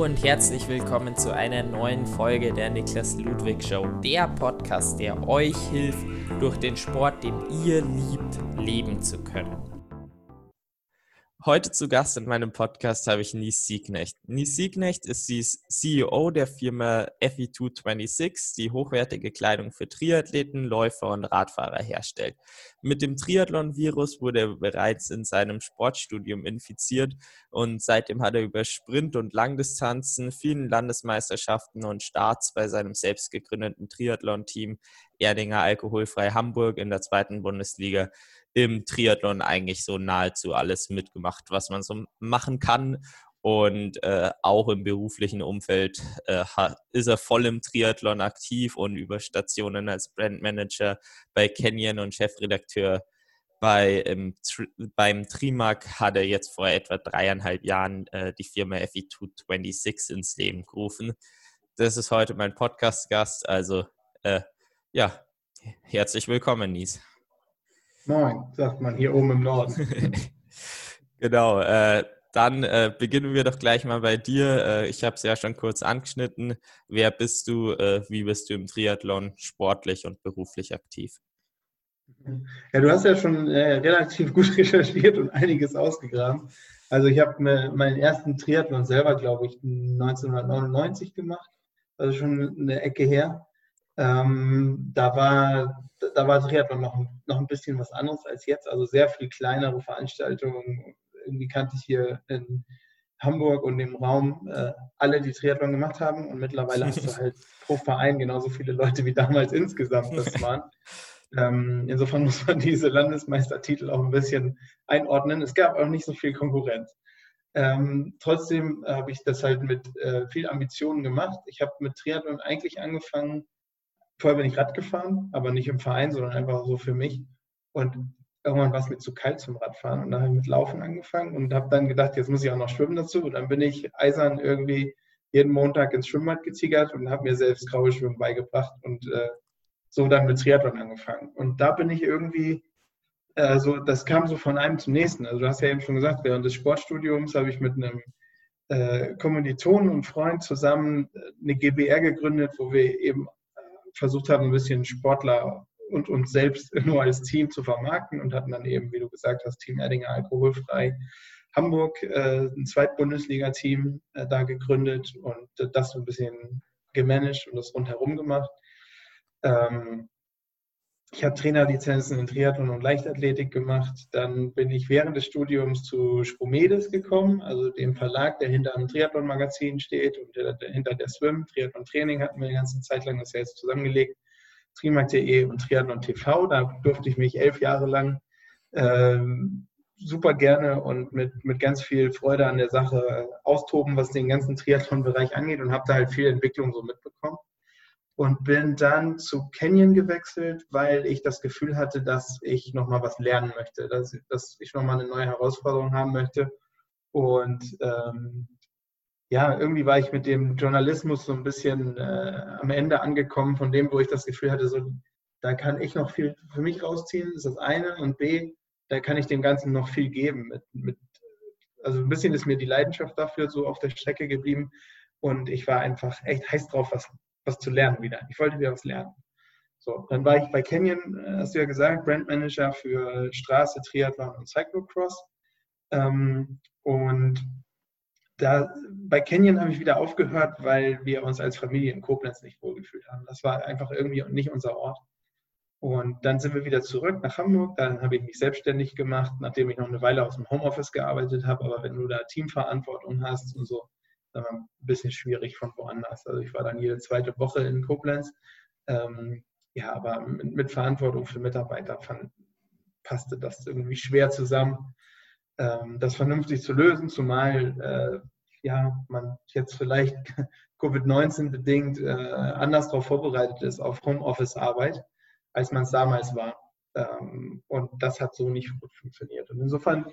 Und herzlich willkommen zu einer neuen Folge der Niklas Ludwig Show, der Podcast, der euch hilft, durch den Sport, den ihr liebt, leben zu können. Heute zu Gast in meinem Podcast habe ich Nies Siegnecht. Nies Siegnecht ist die CEO der Firma FE226, die hochwertige Kleidung für Triathleten, Läufer und Radfahrer herstellt. Mit dem Triathlon-Virus wurde er bereits in seinem Sportstudium infiziert und seitdem hat er über Sprint- und Langdistanzen, vielen Landesmeisterschaften und Starts bei seinem selbst gegründeten Triathlon-Team Erdinger Alkoholfrei Hamburg in der zweiten Bundesliga im Triathlon eigentlich so nahezu alles mitgemacht, was man so machen kann. Und äh, auch im beruflichen Umfeld äh, ist er voll im Triathlon aktiv und über Stationen als Brandmanager bei Canyon und Chefredakteur bei, ähm, beim Trimark hat er jetzt vor etwa dreieinhalb Jahren äh, die Firma FE226 ins Leben gerufen. Das ist heute mein Podcast-Gast. Also äh, ja, herzlich willkommen, Nies. Moin, sagt man hier oben im Norden. genau, äh, dann äh, beginnen wir doch gleich mal bei dir. Äh, ich habe es ja schon kurz angeschnitten. Wer bist du? Äh, wie bist du im Triathlon sportlich und beruflich aktiv? Ja, du hast ja schon äh, relativ gut recherchiert und einiges ausgegraben. Also ich habe meinen ersten Triathlon selber, glaube ich, 1999 gemacht. Also schon eine Ecke her. Ähm, da war da war Triathlon noch, noch ein bisschen was anderes als jetzt, also sehr viel kleinere Veranstaltungen. Irgendwie kannte ich hier in Hamburg und im Raum äh, alle, die Triathlon gemacht haben und mittlerweile hast du halt pro Verein genauso viele Leute wie damals insgesamt das waren. Ähm, insofern muss man diese Landesmeistertitel auch ein bisschen einordnen. Es gab auch nicht so viel Konkurrenz. Ähm, trotzdem habe ich das halt mit äh, viel Ambitionen gemacht. Ich habe mit Triathlon eigentlich angefangen, vorher bin ich Rad gefahren, aber nicht im Verein, sondern einfach so für mich. Und irgendwann war es mir zu kalt zum Radfahren und dann habe ich mit Laufen angefangen und habe dann gedacht, jetzt muss ich auch noch schwimmen dazu. Und dann bin ich eisern irgendwie jeden Montag ins Schwimmbad getigert und habe mir selbst graue Schwimmen beigebracht und äh, so dann mit Triathlon angefangen. Und da bin ich irgendwie, äh, so, das kam so von einem zum nächsten. Also du hast ja eben schon gesagt, während des Sportstudiums habe ich mit einem äh, Kommilitonen und Freund zusammen äh, eine GBR gegründet, wo wir eben versucht haben, ein bisschen Sportler und uns selbst nur als Team zu vermarkten und hatten dann eben, wie du gesagt hast, Team Erdinger alkoholfrei Hamburg, äh, ein Zweitbundesliga-Team äh, da gegründet und äh, das so ein bisschen gemanagt und das rundherum gemacht. Ähm, ich habe Trainerlizenzen in Triathlon und Leichtathletik gemacht. Dann bin ich während des Studiums zu Spomedes gekommen, also dem Verlag, der hinter einem Triathlon-Magazin steht und der, der, hinter der Swim. Triathlon Training hatten wir eine ganze Zeit lang, das ist ja jetzt zusammengelegt. Trimark.de und Triathlon TV. Da durfte ich mich elf Jahre lang ähm, super gerne und mit, mit ganz viel Freude an der Sache austoben, was den ganzen Triathlon-Bereich angeht und habe da halt viel Entwicklung so mitbekommen und bin dann zu Canyon gewechselt, weil ich das Gefühl hatte, dass ich nochmal was lernen möchte, dass, dass ich nochmal eine neue Herausforderung haben möchte. Und ähm, ja, irgendwie war ich mit dem Journalismus so ein bisschen äh, am Ende angekommen, von dem, wo ich das Gefühl hatte, so, da kann ich noch viel für mich rausziehen, ist das eine. Und B, da kann ich dem Ganzen noch viel geben. Mit, mit, also ein bisschen ist mir die Leidenschaft dafür so auf der Strecke geblieben. Und ich war einfach echt heiß drauf, was, was zu lernen wieder. Ich wollte wieder was lernen. So, dann war ich bei Canyon, äh, hast du ja gesagt, Brandmanager für Straße, Triathlon und Cyclocross. Ähm, und da, bei Canyon habe ich wieder aufgehört, weil wir uns als Familie in Koblenz nicht wohlgefühlt haben. Das war einfach irgendwie nicht unser Ort. Und dann sind wir wieder zurück nach Hamburg. Dann habe ich mich selbstständig gemacht, nachdem ich noch eine Weile aus dem Homeoffice gearbeitet habe. Aber wenn du da Teamverantwortung hast und so, ein bisschen schwierig von woanders. Also ich war dann jede zweite Woche in Koblenz. Ähm, ja, aber mit, mit, Verantwortung für Mitarbeiter fand, passte das irgendwie schwer zusammen, ähm, das vernünftig zu lösen, zumal äh, ja, man jetzt vielleicht Covid-19 bedingt äh, anders darauf vorbereitet ist, auf Homeoffice-Arbeit, als man es damals war. Ähm, und das hat so nicht gut funktioniert. Und insofern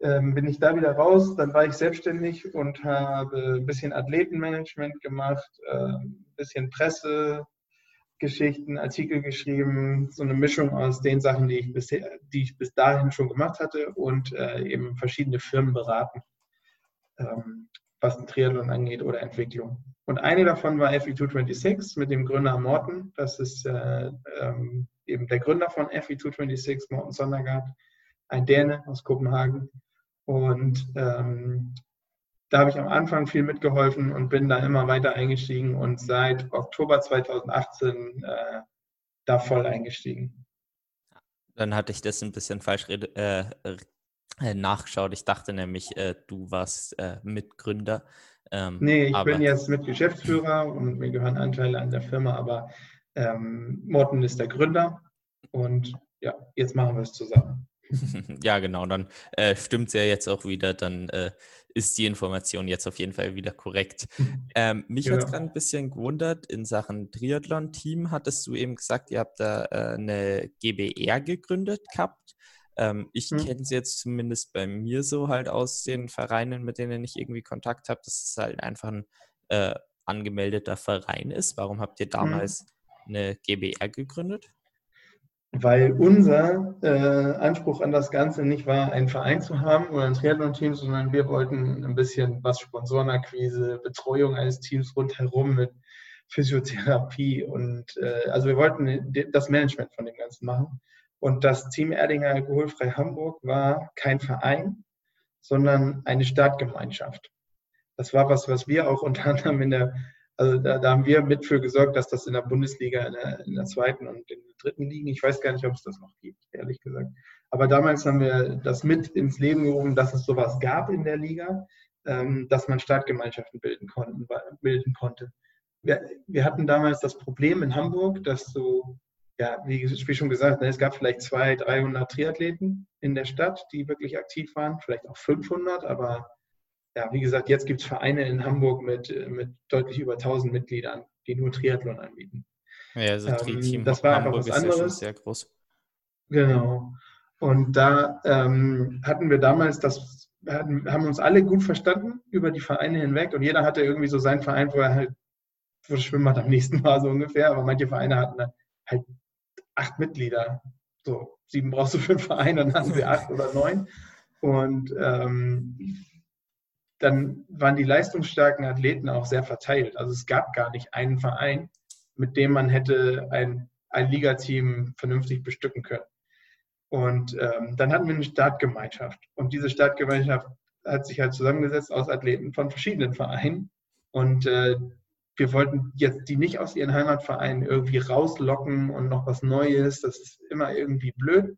ähm, bin ich da wieder raus. Dann war ich selbstständig und habe ein bisschen Athletenmanagement gemacht, äh, ein bisschen Pressegeschichten, Artikel geschrieben, so eine Mischung aus den Sachen, die ich, bisher, die ich bis dahin schon gemacht hatte und äh, eben verschiedene Firmen beraten. Ähm, was ein Triathlon angeht oder Entwicklung. Und eine davon war FE226 mit dem Gründer Morten. Das ist äh, ähm, eben der Gründer von FE226, Morten Sondergaard, ein Däne aus Kopenhagen. Und ähm, da habe ich am Anfang viel mitgeholfen und bin da immer weiter eingestiegen und seit Oktober 2018 äh, da voll eingestiegen. Dann hatte ich das ein bisschen falsch äh, äh, nachgeschaut. Ich dachte nämlich, äh, du warst äh, Mitgründer. Ähm, nee, ich bin jetzt Mitgeschäftsführer und mir gehören Anteile an der Firma, aber ähm, Morten ist der Gründer und ja, jetzt machen wir es zusammen. ja, genau, dann äh, stimmt es ja jetzt auch wieder, dann äh, ist die Information jetzt auf jeden Fall wieder korrekt. Ähm, mich genau. hat es gerade ein bisschen gewundert, in Sachen Triathlon-Team hattest du eben gesagt, ihr habt da äh, eine GBR gegründet gehabt. Ähm, ich hm. kenne es jetzt zumindest bei mir so halt aus den Vereinen, mit denen ich irgendwie Kontakt habe, dass es halt einfach ein äh, angemeldeter Verein ist. Warum habt ihr hm. damals hm. eine GBR gegründet? Weil unser äh, Anspruch an das Ganze nicht war, einen Verein zu haben oder ein Triathlon-Team, sondern wir wollten ein bisschen was Sponsorenakquise, Betreuung eines Teams rundherum mit Physiotherapie und äh, also wir wollten das Management von dem Ganzen machen. Und das Team Erdinger Alkoholfrei Hamburg war kein Verein, sondern eine Startgemeinschaft. Das war was, was wir auch unter anderem in der also da, da, haben wir mit für gesorgt, dass das in der Bundesliga, in der, in der, zweiten und in der dritten liegen. Ich weiß gar nicht, ob es das noch gibt, ehrlich gesagt. Aber damals haben wir das mit ins Leben gerufen, dass es sowas gab in der Liga, ähm, dass man Startgemeinschaften bilden, konnten, bilden konnte. Wir, wir, hatten damals das Problem in Hamburg, dass so, ja, wie, wie schon gesagt, ne, es gab vielleicht 200, 300 Triathleten in der Stadt, die wirklich aktiv waren, vielleicht auch 500, aber ja, wie gesagt, jetzt gibt es Vereine in Hamburg mit, mit deutlich über 1000 Mitgliedern, die nur Triathlon anbieten. Ja, also ähm, das war Hamburg einfach was anderes. Ja sehr groß. Genau. Und da ähm, hatten wir damals das, hatten, haben uns alle gut verstanden über die Vereine hinweg und jeder hatte irgendwie so seinen Verein, wo er halt, wo das Schwimmbad am nächsten war, so ungefähr. Aber manche Vereine hatten halt acht Mitglieder. So, sieben brauchst du für einen Verein, dann hatten wir acht oder neun. Und ähm, dann waren die leistungsstarken Athleten auch sehr verteilt. Also es gab gar nicht einen Verein, mit dem man hätte ein, ein Ligateam vernünftig bestücken können. Und ähm, dann hatten wir eine Startgemeinschaft. Und diese Startgemeinschaft hat sich halt zusammengesetzt aus Athleten von verschiedenen Vereinen. Und äh, wir wollten jetzt die nicht aus ihren Heimatvereinen irgendwie rauslocken und noch was Neues. Das ist immer irgendwie blöd.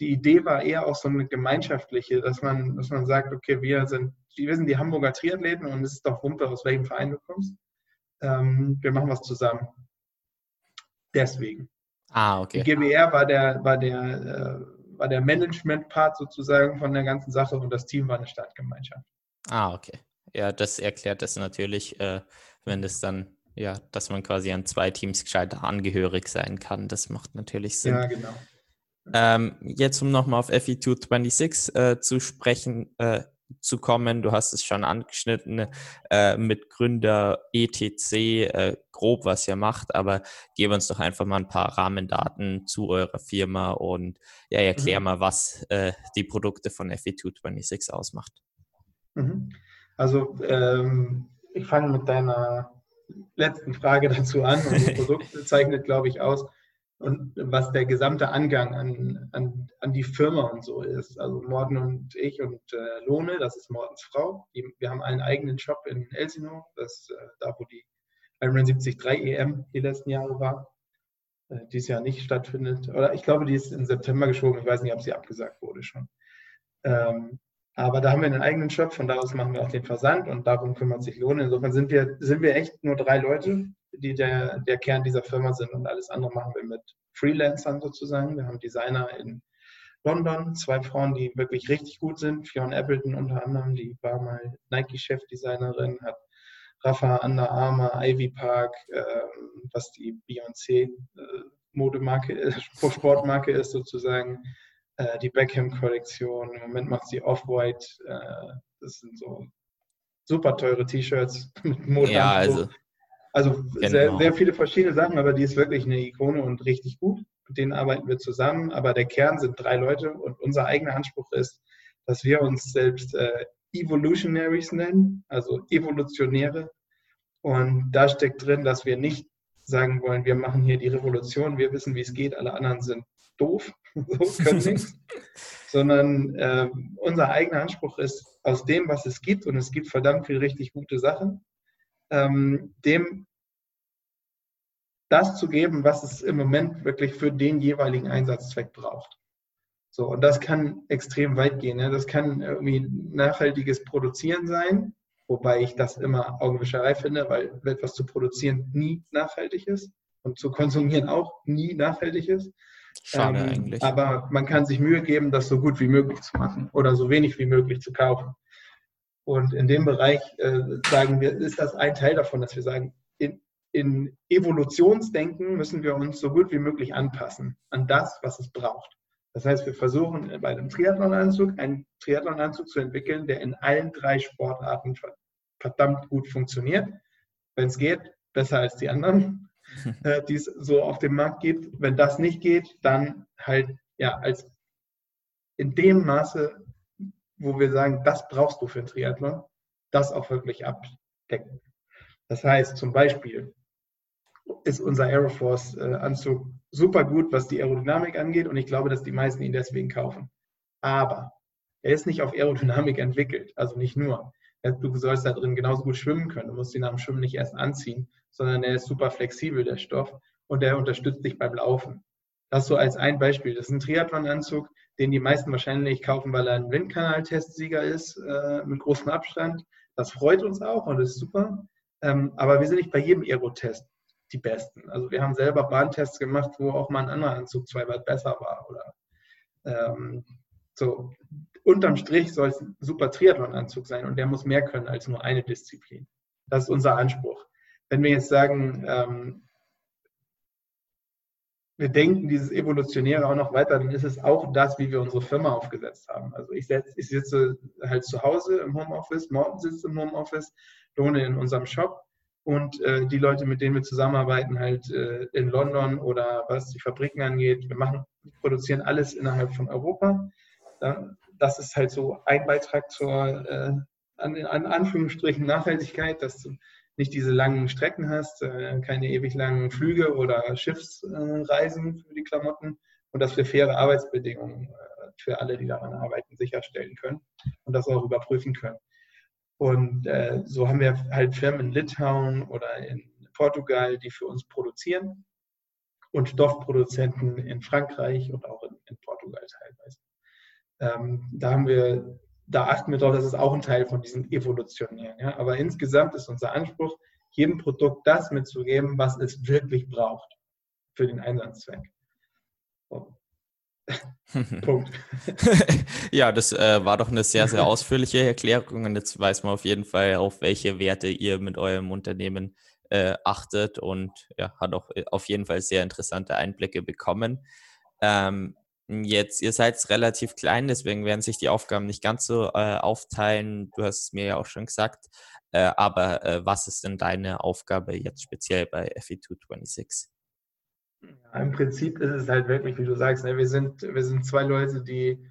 Die Idee war eher auch so eine gemeinschaftliche, dass man, dass man sagt, okay, wir sind wir sind die Hamburger Triathleten und es ist doch Wumpe, aus welchem Verein du kommst. Ähm, wir machen was zusammen. Deswegen. Ah, okay. Die GBR war der, war der, äh, war der Management-Part sozusagen von der ganzen Sache und das Team war eine Stadtgemeinschaft. Ah, okay. Ja, das erklärt das natürlich, äh, wenn das dann, ja, dass man quasi an zwei Teams gescheiter angehörig sein kann. Das macht natürlich Sinn. Ja, genau. Ähm, jetzt, um nochmal auf FE226 äh, zu sprechen, äh, zu kommen. Du hast es schon angeschnitten äh, mit Gründer ETC, äh, grob was ihr macht, aber gib uns doch einfach mal ein paar Rahmendaten zu eurer Firma und ja, erklär mhm. mal, was äh, die Produkte von FE226 ausmacht. Mhm. Also ähm, ich fange mit deiner letzten Frage dazu an. Unser Produkt zeichnet, glaube ich, aus, und was der gesamte Angang an, an, an die Firma und so ist. Also Morten und ich und äh, Lohne, das ist Mortens Frau. Die, wir haben einen eigenen Shop in Elsino, das äh, da, wo die Ironman 73 EM die letzten Jahre war, äh, dieses Jahr nicht stattfindet. Oder ich glaube, die ist im September geschoben. Ich weiß nicht, ob sie abgesagt wurde schon. Ähm, aber da haben wir einen eigenen Shop, von da aus machen wir auch den Versand und darum kümmert sich Lohne. Insofern sind wir, sind wir echt nur drei Leute, die der, der Kern dieser Firma sind und alles andere machen wir mit Freelancern sozusagen. Wir haben Designer in London, zwei Frauen, die wirklich richtig gut sind. Fionn Appleton unter anderem, die war mal Nike-Chefdesignerin, hat Rafa Under Armour, Ivy Park, äh, was die Beyoncé äh, Modemarke, äh, Sportmarke ist sozusagen, äh, die Beckham-Kollektion. Im Moment macht sie Off-White. Äh, das sind so super teure T-Shirts mit Modeanspruch. Ja, also also genau. sehr, sehr viele verschiedene Sachen, aber die ist wirklich eine Ikone und richtig gut. Mit denen arbeiten wir zusammen, aber der Kern sind drei Leute und unser eigener Anspruch ist, dass wir uns selbst äh, Evolutionaries nennen, also Evolutionäre. Und da steckt drin, dass wir nicht sagen wollen, wir machen hier die Revolution, wir wissen, wie es geht, alle anderen sind doof, so können nichts, sondern äh, unser eigener Anspruch ist, aus dem, was es gibt, und es gibt verdammt viel richtig gute Sachen, ähm, dem das zu geben, was es im Moment wirklich für den jeweiligen Einsatzzweck braucht. So, und das kann extrem weit gehen. Ne? Das kann irgendwie nachhaltiges Produzieren sein, wobei ich das immer Augenwischerei finde, weil etwas zu produzieren nie nachhaltig ist und zu konsumieren auch nie nachhaltig ist. Schade ähm, eigentlich. Aber man kann sich Mühe geben, das so gut wie möglich zu machen oder so wenig wie möglich zu kaufen. Und in dem Bereich äh, sagen wir, ist das ein Teil davon, dass wir sagen, in, in Evolutionsdenken müssen wir uns so gut wie möglich anpassen an das, was es braucht. Das heißt, wir versuchen bei einem Triathlonanzug einen Triathlonanzug zu entwickeln, der in allen drei Sportarten verdammt gut funktioniert. Wenn es geht, besser als die anderen, äh, die es so auf dem Markt gibt. Wenn das nicht geht, dann halt ja als in dem Maße, wo wir sagen, das brauchst du für einen Triathlon, das auch wirklich abdecken. Das heißt zum Beispiel, ist unser Aeroforce-Anzug super gut, was die Aerodynamik angeht und ich glaube, dass die meisten ihn deswegen kaufen. Aber er ist nicht auf Aerodynamik entwickelt, also nicht nur. Du sollst da drin genauso gut schwimmen können. Du musst ihn am Schwimmen nicht erst anziehen, sondern er ist super flexibel, der Stoff, und er unterstützt dich beim Laufen. Das so als ein Beispiel. Das ist ein Triathlon-Anzug, den die meisten wahrscheinlich kaufen, weil er ein Windkanal-Testsieger ist, äh, mit großem Abstand. Das freut uns auch und ist super. Ähm, aber wir sind nicht bei jedem Aero-Test die besten. Also wir haben selber Bahntests gemacht, wo auch mal ein anderer Anzug zwei Watt besser war. Oder ähm, so unterm Strich soll es ein super Triathlon-Anzug sein und der muss mehr können als nur eine Disziplin. Das ist unser Anspruch. Wenn wir jetzt sagen, ähm, wir denken dieses Evolutionäre auch noch weiter, dann ist es auch das, wie wir unsere Firma aufgesetzt haben. Also ich, setz, ich sitze halt zu Hause im Homeoffice, Morten sitzt im Homeoffice, lohne in unserem Shop und äh, die Leute, mit denen wir zusammenarbeiten, halt äh, in London oder was die Fabriken angeht. Wir machen, produzieren alles innerhalb von Europa. Ja, das ist halt so ein Beitrag zur, äh, an, an, Anführungsstrichen, Nachhaltigkeit, dass nicht diese langen Strecken hast, äh, keine ewig langen Flüge oder Schiffsreisen für die Klamotten und dass wir faire Arbeitsbedingungen äh, für alle, die daran arbeiten, sicherstellen können und das auch überprüfen können. Und äh, so haben wir halt Firmen in Litauen oder in Portugal, die für uns produzieren und Stoffproduzenten in Frankreich und auch in, Portugal teilweise. Ähm, da haben wir, da achten wir darauf, dass es auch ein Teil von diesen Evolutionären. Ja? Aber insgesamt ist unser Anspruch, jedem Produkt das mitzugeben, was es wirklich braucht für den Einsatzzweck. So. Punkt. ja, das äh, war doch eine sehr, sehr ausführliche Erklärung und jetzt weiß man auf jeden Fall, auf welche Werte ihr mit eurem Unternehmen äh, achtet und ja, hat auch äh, auf jeden Fall sehr interessante Einblicke bekommen. Ähm, jetzt, ihr seid relativ klein, deswegen werden sich die Aufgaben nicht ganz so äh, aufteilen. Du hast es mir ja auch schon gesagt. Äh, aber äh, was ist denn deine Aufgabe jetzt speziell bei FE226? Ja, Im Prinzip ist es halt wirklich, wie du sagst, ne, wir, sind, wir sind zwei Leute, die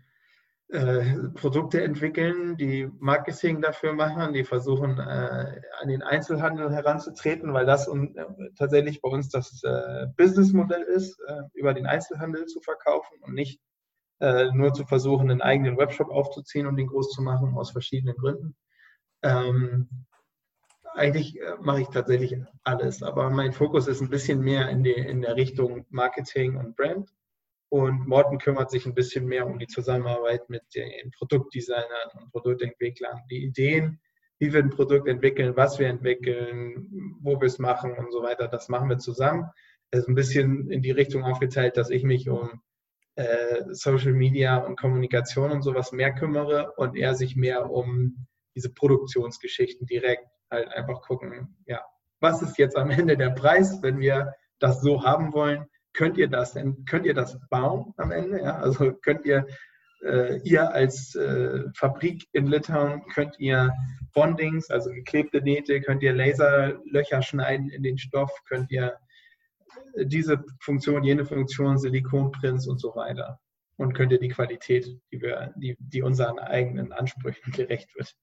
äh, Produkte entwickeln, die Marketing dafür machen, die versuchen, äh, an den Einzelhandel heranzutreten, weil das un, äh, tatsächlich bei uns das äh, Businessmodell ist, äh, über den Einzelhandel zu verkaufen und nicht nur zu versuchen, einen eigenen Webshop aufzuziehen und den groß zu machen, aus verschiedenen Gründen. Ähm, eigentlich mache ich tatsächlich alles, aber mein Fokus ist ein bisschen mehr in, die, in der Richtung Marketing und Brand. Und Morten kümmert sich ein bisschen mehr um die Zusammenarbeit mit den Produktdesignern und Produktentwicklern, die Ideen, wie wir ein Produkt entwickeln, was wir entwickeln, wo wir es machen und so weiter. Das machen wir zusammen. Ist ein bisschen in die Richtung aufgeteilt, dass ich mich um äh, Social Media und Kommunikation und sowas mehr kümmere und er sich mehr um diese Produktionsgeschichten direkt halt einfach gucken, ja, was ist jetzt am Ende der Preis, wenn wir das so haben wollen? Könnt ihr das denn, könnt ihr das bauen am Ende? Ja? Also könnt ihr, äh, ihr als äh, Fabrik in Litauen, könnt ihr Bondings, also geklebte Nähte, könnt ihr Laserlöcher schneiden in den Stoff, könnt ihr diese Funktion, jene Funktion, Silikonprints und so weiter. Und könnt ihr die Qualität, die, wir, die, die unseren eigenen Ansprüchen gerecht wird,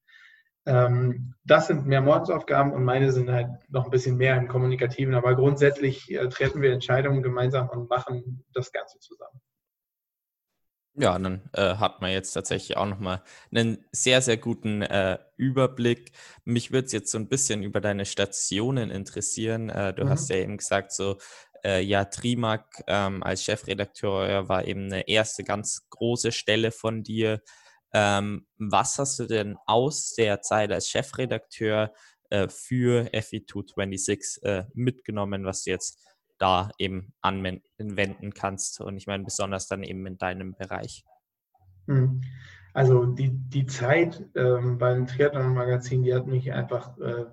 das sind mehr Mordsaufgaben und meine sind halt noch ein bisschen mehr im Kommunikativen. Aber grundsätzlich äh, treffen wir Entscheidungen gemeinsam und machen das Ganze zusammen. Ja, dann äh, hat man jetzt tatsächlich auch nochmal einen sehr, sehr guten äh, Überblick. Mich würde es jetzt so ein bisschen über deine Stationen interessieren. Äh, du mhm. hast ja eben gesagt, so, äh, ja, Trimark ähm, als Chefredakteur war eben eine erste ganz große Stelle von dir. Ähm, was hast du denn aus der Zeit als Chefredakteur äh, für FE226 äh, mitgenommen, was du jetzt da eben anwenden kannst. Und ich meine, besonders dann eben in deinem Bereich. Hm. Also die, die Zeit ähm, beim Triathlon-Magazin, die hat mich einfach äh,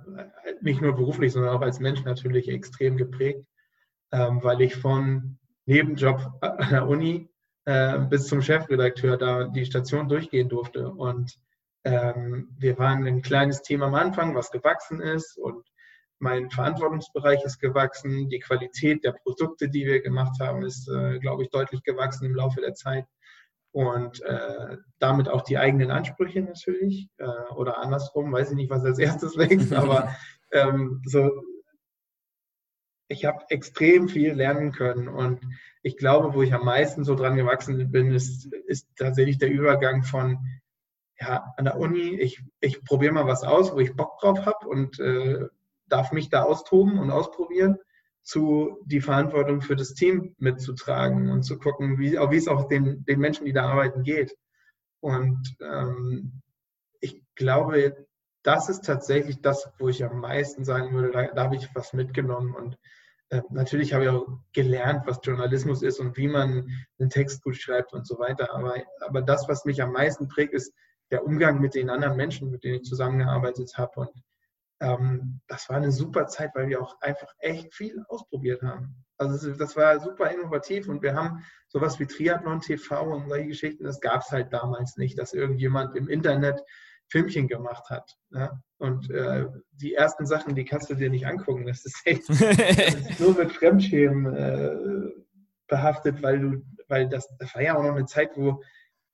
nicht nur beruflich, sondern auch als Mensch natürlich extrem geprägt, ähm, weil ich von Nebenjob an der Uni äh, bis zum Chefredakteur da die Station durchgehen durfte. Und ähm, wir waren ein kleines Thema am Anfang, was gewachsen ist. Und mein Verantwortungsbereich ist gewachsen, die Qualität der Produkte, die wir gemacht haben, ist, äh, glaube ich, deutlich gewachsen im Laufe der Zeit. Und äh, damit auch die eigenen Ansprüche natürlich äh, oder andersrum, weiß ich nicht, was als erstes wächst, aber ähm, so, ich habe extrem viel lernen können und ich glaube, wo ich am meisten so dran gewachsen bin, ist, ist tatsächlich der Übergang von ja, an der Uni, ich, ich probiere mal was aus, wo ich Bock drauf habe und äh, darf mich da austoben und ausprobieren, zu die Verantwortung für das Team mitzutragen und zu gucken, wie, wie es auch den, den Menschen, die da arbeiten, geht. Und ähm, ich glaube, das ist tatsächlich das, wo ich am meisten sagen würde, da, da habe ich was mitgenommen. Und äh, natürlich habe ich auch gelernt, was Journalismus ist und wie man einen Text gut schreibt und so weiter. Aber, aber das, was mich am meisten prägt, ist der Umgang mit den anderen Menschen, mit denen ich zusammengearbeitet habe. Und ähm, das war eine super Zeit, weil wir auch einfach echt viel ausprobiert haben. Also das war super innovativ und wir haben sowas wie Triathlon TV und solche Geschichten, das gab es halt damals nicht, dass irgendjemand im Internet Filmchen gemacht hat. Ja? Und äh, die ersten Sachen, die kannst du dir nicht angucken. Das ist echt das ist nur mit Fremdschämen äh, behaftet, weil du, weil das, das war ja auch noch eine Zeit, wo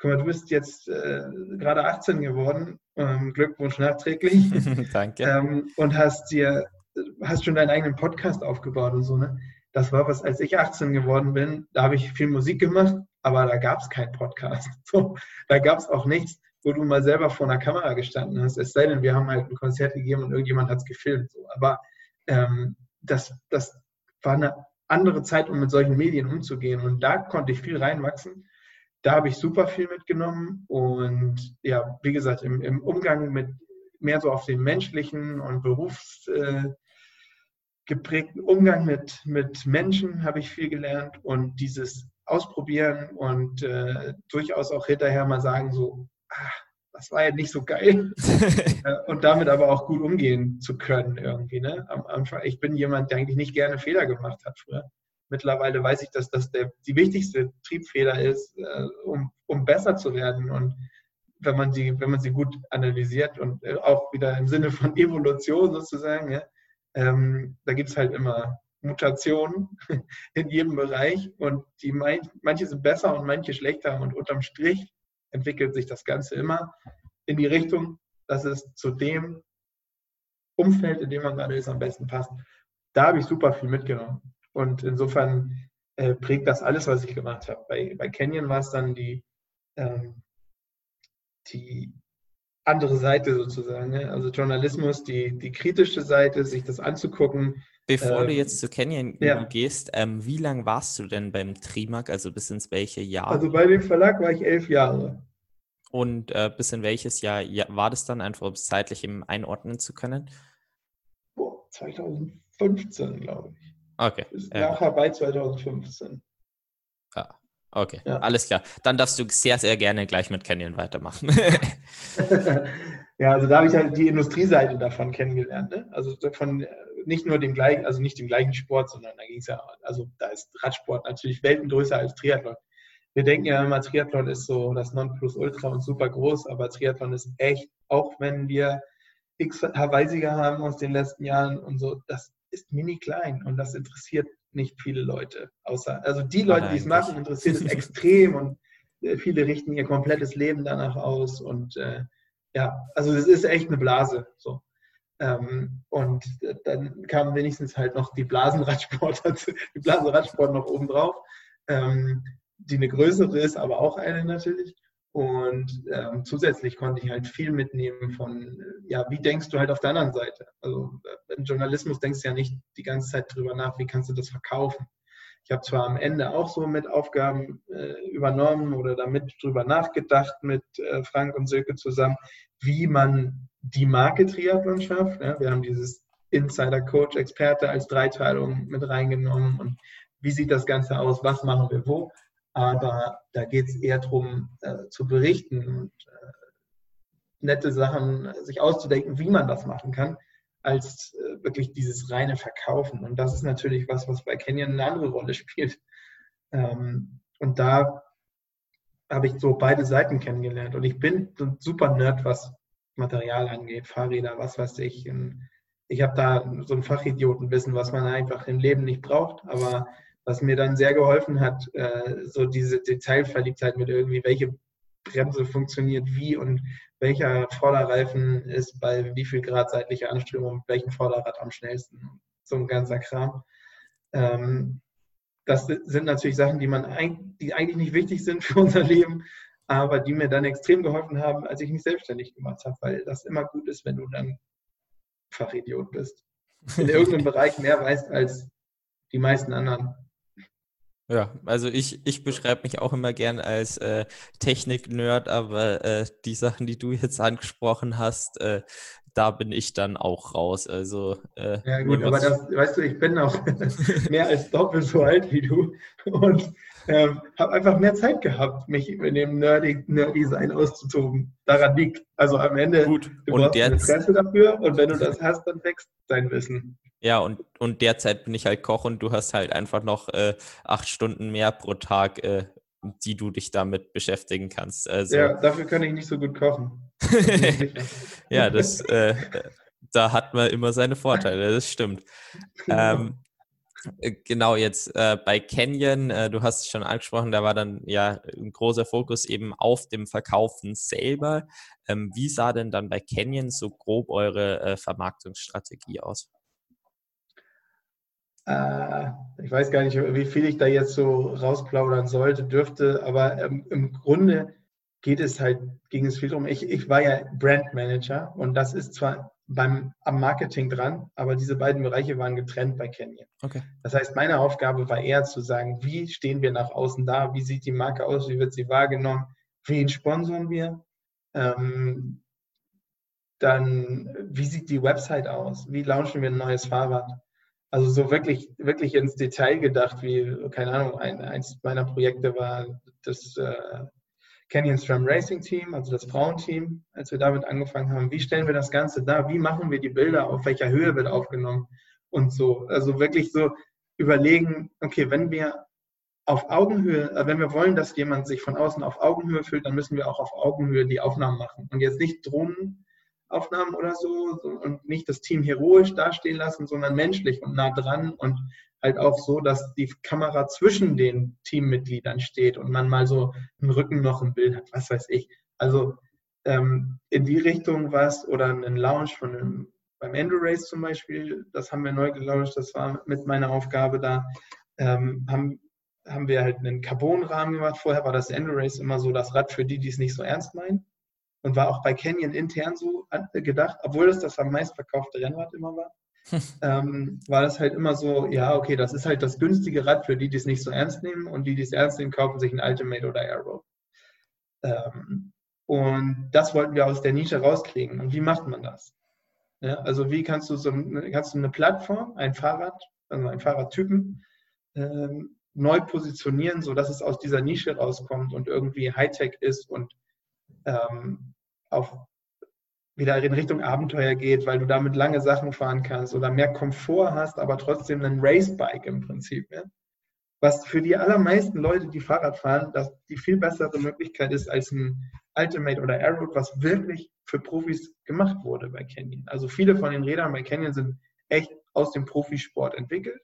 guck mal, du bist jetzt äh, gerade 18 geworden. Ähm, Glückwunsch nachträglich. Danke. Ähm, und hast dir, hast schon deinen eigenen Podcast aufgebaut und so, ne? Das war was, als ich 18 geworden bin, da habe ich viel Musik gemacht, aber da gab es keinen Podcast. So, da gab es auch nichts, wo du mal selber vor einer Kamera gestanden hast. Es sei denn, wir haben halt ein Konzert gegeben und irgendjemand hat es gefilmt. So. Aber ähm, das, das war eine andere Zeit, um mit solchen Medien umzugehen. Und da konnte ich viel reinwachsen da habe ich super viel mitgenommen und ja, wie gesagt, im, im Umgang mit mehr so auf den menschlichen und berufsgeprägten äh, Umgang mit, mit Menschen habe ich viel gelernt und dieses Ausprobieren und äh, durchaus auch hinterher mal sagen, so, ah, das war ja nicht so geil. Äh, und damit aber auch gut umgehen zu können irgendwie. Ne? Am Anfang, ich bin jemand, der eigentlich nicht gerne Fehler gemacht hat früher. Mittlerweile weiß ich, dass das der, die wichtigste Triebfeder ist, äh, um, um besser zu werden. Und wenn man sie, wenn man sie gut analysiert und äh, auch wieder im Sinne von Evolution sozusagen, ja, ähm, da gibt es halt immer Mutationen in jedem Bereich und die manche sind besser und manche schlechter und unterm Strich entwickelt sich das Ganze immer in die Richtung, dass es zu dem Umfeld, in dem man gerade ist, am besten passt. Da habe ich super viel mitgenommen. Und insofern äh, prägt das alles, was ich gemacht habe. Bei, bei Canyon war es dann die, ähm, die andere Seite sozusagen. Ne? Also Journalismus, die, die kritische Seite, sich das anzugucken. Bevor ähm, du jetzt zu Canyon ja. gehst, ähm, wie lange warst du denn beim Trimark? Also bis ins welche Jahr? Also bei dem Verlag war ich elf Jahre. Und äh, bis in welches Jahr ja, war das dann, einfach um es zeitlich eben einordnen zu können? Boah, 2015, glaube ich. Okay. Ist ja. nachher bei 2015. Ah, okay, ja. alles klar. Dann darfst du sehr, sehr gerne gleich mit Canyon weitermachen. ja, also da habe ich halt die Industrieseite davon kennengelernt. Ne? Also von nicht nur dem gleichen, also nicht dem gleichen Sport, sondern da ging es ja, also da ist Radsport natürlich Welten größer als Triathlon. Wir denken ja immer, Triathlon ist so das Nonplusultra und super groß, aber Triathlon ist echt, auch wenn wir x Hawaii-Sieger haben aus den letzten Jahren und so, das ist mini klein und das interessiert nicht viele Leute. Außer, also die Leute, die es machen, interessiert es extrem und äh, viele richten ihr komplettes Leben danach aus und äh, ja, also es ist echt eine Blase. So. Ähm, und dann kamen wenigstens halt noch die Blasenradsportler, die Blasenradsport noch oben drauf, ähm, die eine größere ist, aber auch eine natürlich. Und ähm, zusätzlich konnte ich halt viel mitnehmen von, ja, wie denkst du halt auf der anderen Seite? Also äh, im Journalismus denkst du ja nicht die ganze Zeit drüber nach, wie kannst du das verkaufen. Ich habe zwar am Ende auch so mit Aufgaben äh, übernommen oder damit drüber nachgedacht mit äh, Frank und Silke zusammen, wie man die Marke Triathlon schafft. Ja, wir haben dieses Insider Coach Experte als Dreiteilung mit reingenommen und wie sieht das Ganze aus, was machen wir wo. Aber da geht es eher darum, äh, zu berichten und äh, nette Sachen sich auszudenken, wie man das machen kann, als äh, wirklich dieses reine Verkaufen. Und das ist natürlich was, was bei Canyon eine andere Rolle spielt. Ähm, und da habe ich so beide Seiten kennengelernt. Und ich bin so ein super Nerd, was Material angeht, Fahrräder, was weiß ich. Und ich habe da so ein Fachidiotenwissen, was man einfach im Leben nicht braucht. Aber was mir dann sehr geholfen hat, äh, so diese Detailverliebtheit mit irgendwie, welche Bremse funktioniert wie und welcher Vorderreifen ist bei wie viel Grad seitliche Anströmung mit welchem Vorderrad am schnellsten. So ein ganzer Kram. Ähm, das sind natürlich Sachen, die, man, die eigentlich nicht wichtig sind für unser Leben, aber die mir dann extrem geholfen haben, als ich mich selbstständig gemacht habe, weil das immer gut ist, wenn du dann Fachidiot bist. In irgendeinem Bereich mehr weißt als die meisten anderen. Ja, also ich, ich beschreibe mich auch immer gern als äh, Technik-Nerd, aber äh, die Sachen, die du jetzt angesprochen hast, äh, da bin ich dann auch raus. Also, äh, ja gut, aber das, weißt du, ich bin auch mehr als doppelt so alt wie du und ähm, habe einfach mehr Zeit gehabt, mich in dem nerdy, nerdy Sein auszutoben. Daran liegt. Also am Ende, gut. du und brauchst Interesse dafür und wenn du das hast, dann wächst dein Wissen. Ja, und, und derzeit bin ich halt Koch und du hast halt einfach noch äh, acht Stunden mehr pro Tag, äh, die du dich damit beschäftigen kannst. Also, ja, dafür kann ich nicht so gut kochen. ja, das, äh, da hat man immer seine Vorteile, das stimmt. Genau. Ähm, äh, genau, jetzt äh, bei Canyon, äh, du hast es schon angesprochen, da war dann ja ein großer Fokus eben auf dem Verkaufen selber. Ähm, wie sah denn dann bei Canyon so grob eure äh, Vermarktungsstrategie aus? Äh, ich weiß gar nicht, wie viel ich da jetzt so rausplaudern sollte, dürfte, aber ähm, im Grunde geht es halt, ging es viel darum, ich, ich war ja Brandmanager und das ist zwar beim, am Marketing dran, aber diese beiden Bereiche waren getrennt bei Canyon. Okay. Das heißt, meine Aufgabe war eher zu sagen, wie stehen wir nach außen da, wie sieht die Marke aus, wie wird sie wahrgenommen, wen sponsern wir, ähm, dann wie sieht die Website aus, wie launchen wir ein neues Fahrrad, also so wirklich, wirklich ins Detail gedacht, wie, keine Ahnung, ein, eins meiner Projekte war das äh, Canyon SRAM Racing Team, also das Frauenteam, als wir damit angefangen haben. Wie stellen wir das Ganze da? Wie machen wir die Bilder? Auf welcher Höhe wird aufgenommen? Und so. Also wirklich so überlegen, okay, wenn wir auf Augenhöhe, äh, wenn wir wollen, dass jemand sich von außen auf Augenhöhe fühlt, dann müssen wir auch auf Augenhöhe die Aufnahmen machen. Und jetzt nicht Drohnen Aufnahmen oder so und nicht das Team heroisch dastehen lassen, sondern menschlich und nah dran und halt auch so, dass die Kamera zwischen den Teammitgliedern steht und man mal so im Rücken noch ein Bild hat, was weiß ich. Also ähm, in die Richtung was oder einen Lounge von einem, beim Endo Race zum Beispiel, das haben wir neu gelauncht, das war mit meiner Aufgabe da, ähm, haben, haben wir halt einen Carbon-Rahmen gemacht. Vorher war das Endo Race immer so das Rad für die, die es nicht so ernst meinen und war auch bei Canyon intern so gedacht, obwohl es das am meistverkaufte Rennrad immer war. Ähm, war das halt immer so, ja, okay, das ist halt das günstige Rad für die, die es nicht so ernst nehmen und die, die es ernst nehmen, kaufen sich ein Ultimate oder Aero. Ähm, und das wollten wir aus der Nische rauskriegen. Und wie macht man das? Ja, also wie kannst du so kannst du eine Plattform, ein Fahrrad, also ein Fahrradtypen, ähm, neu positionieren, sodass es aus dieser Nische rauskommt und irgendwie Hightech ist und ähm, auf wieder in Richtung Abenteuer geht, weil du damit lange Sachen fahren kannst oder mehr Komfort hast, aber trotzdem ein Racebike im Prinzip. Ja? Was für die allermeisten Leute, die Fahrrad fahren, das die viel bessere Möglichkeit ist als ein Ultimate oder Airroad, was wirklich für Profis gemacht wurde bei Canyon. Also viele von den Rädern bei Canyon sind echt aus dem Profisport entwickelt.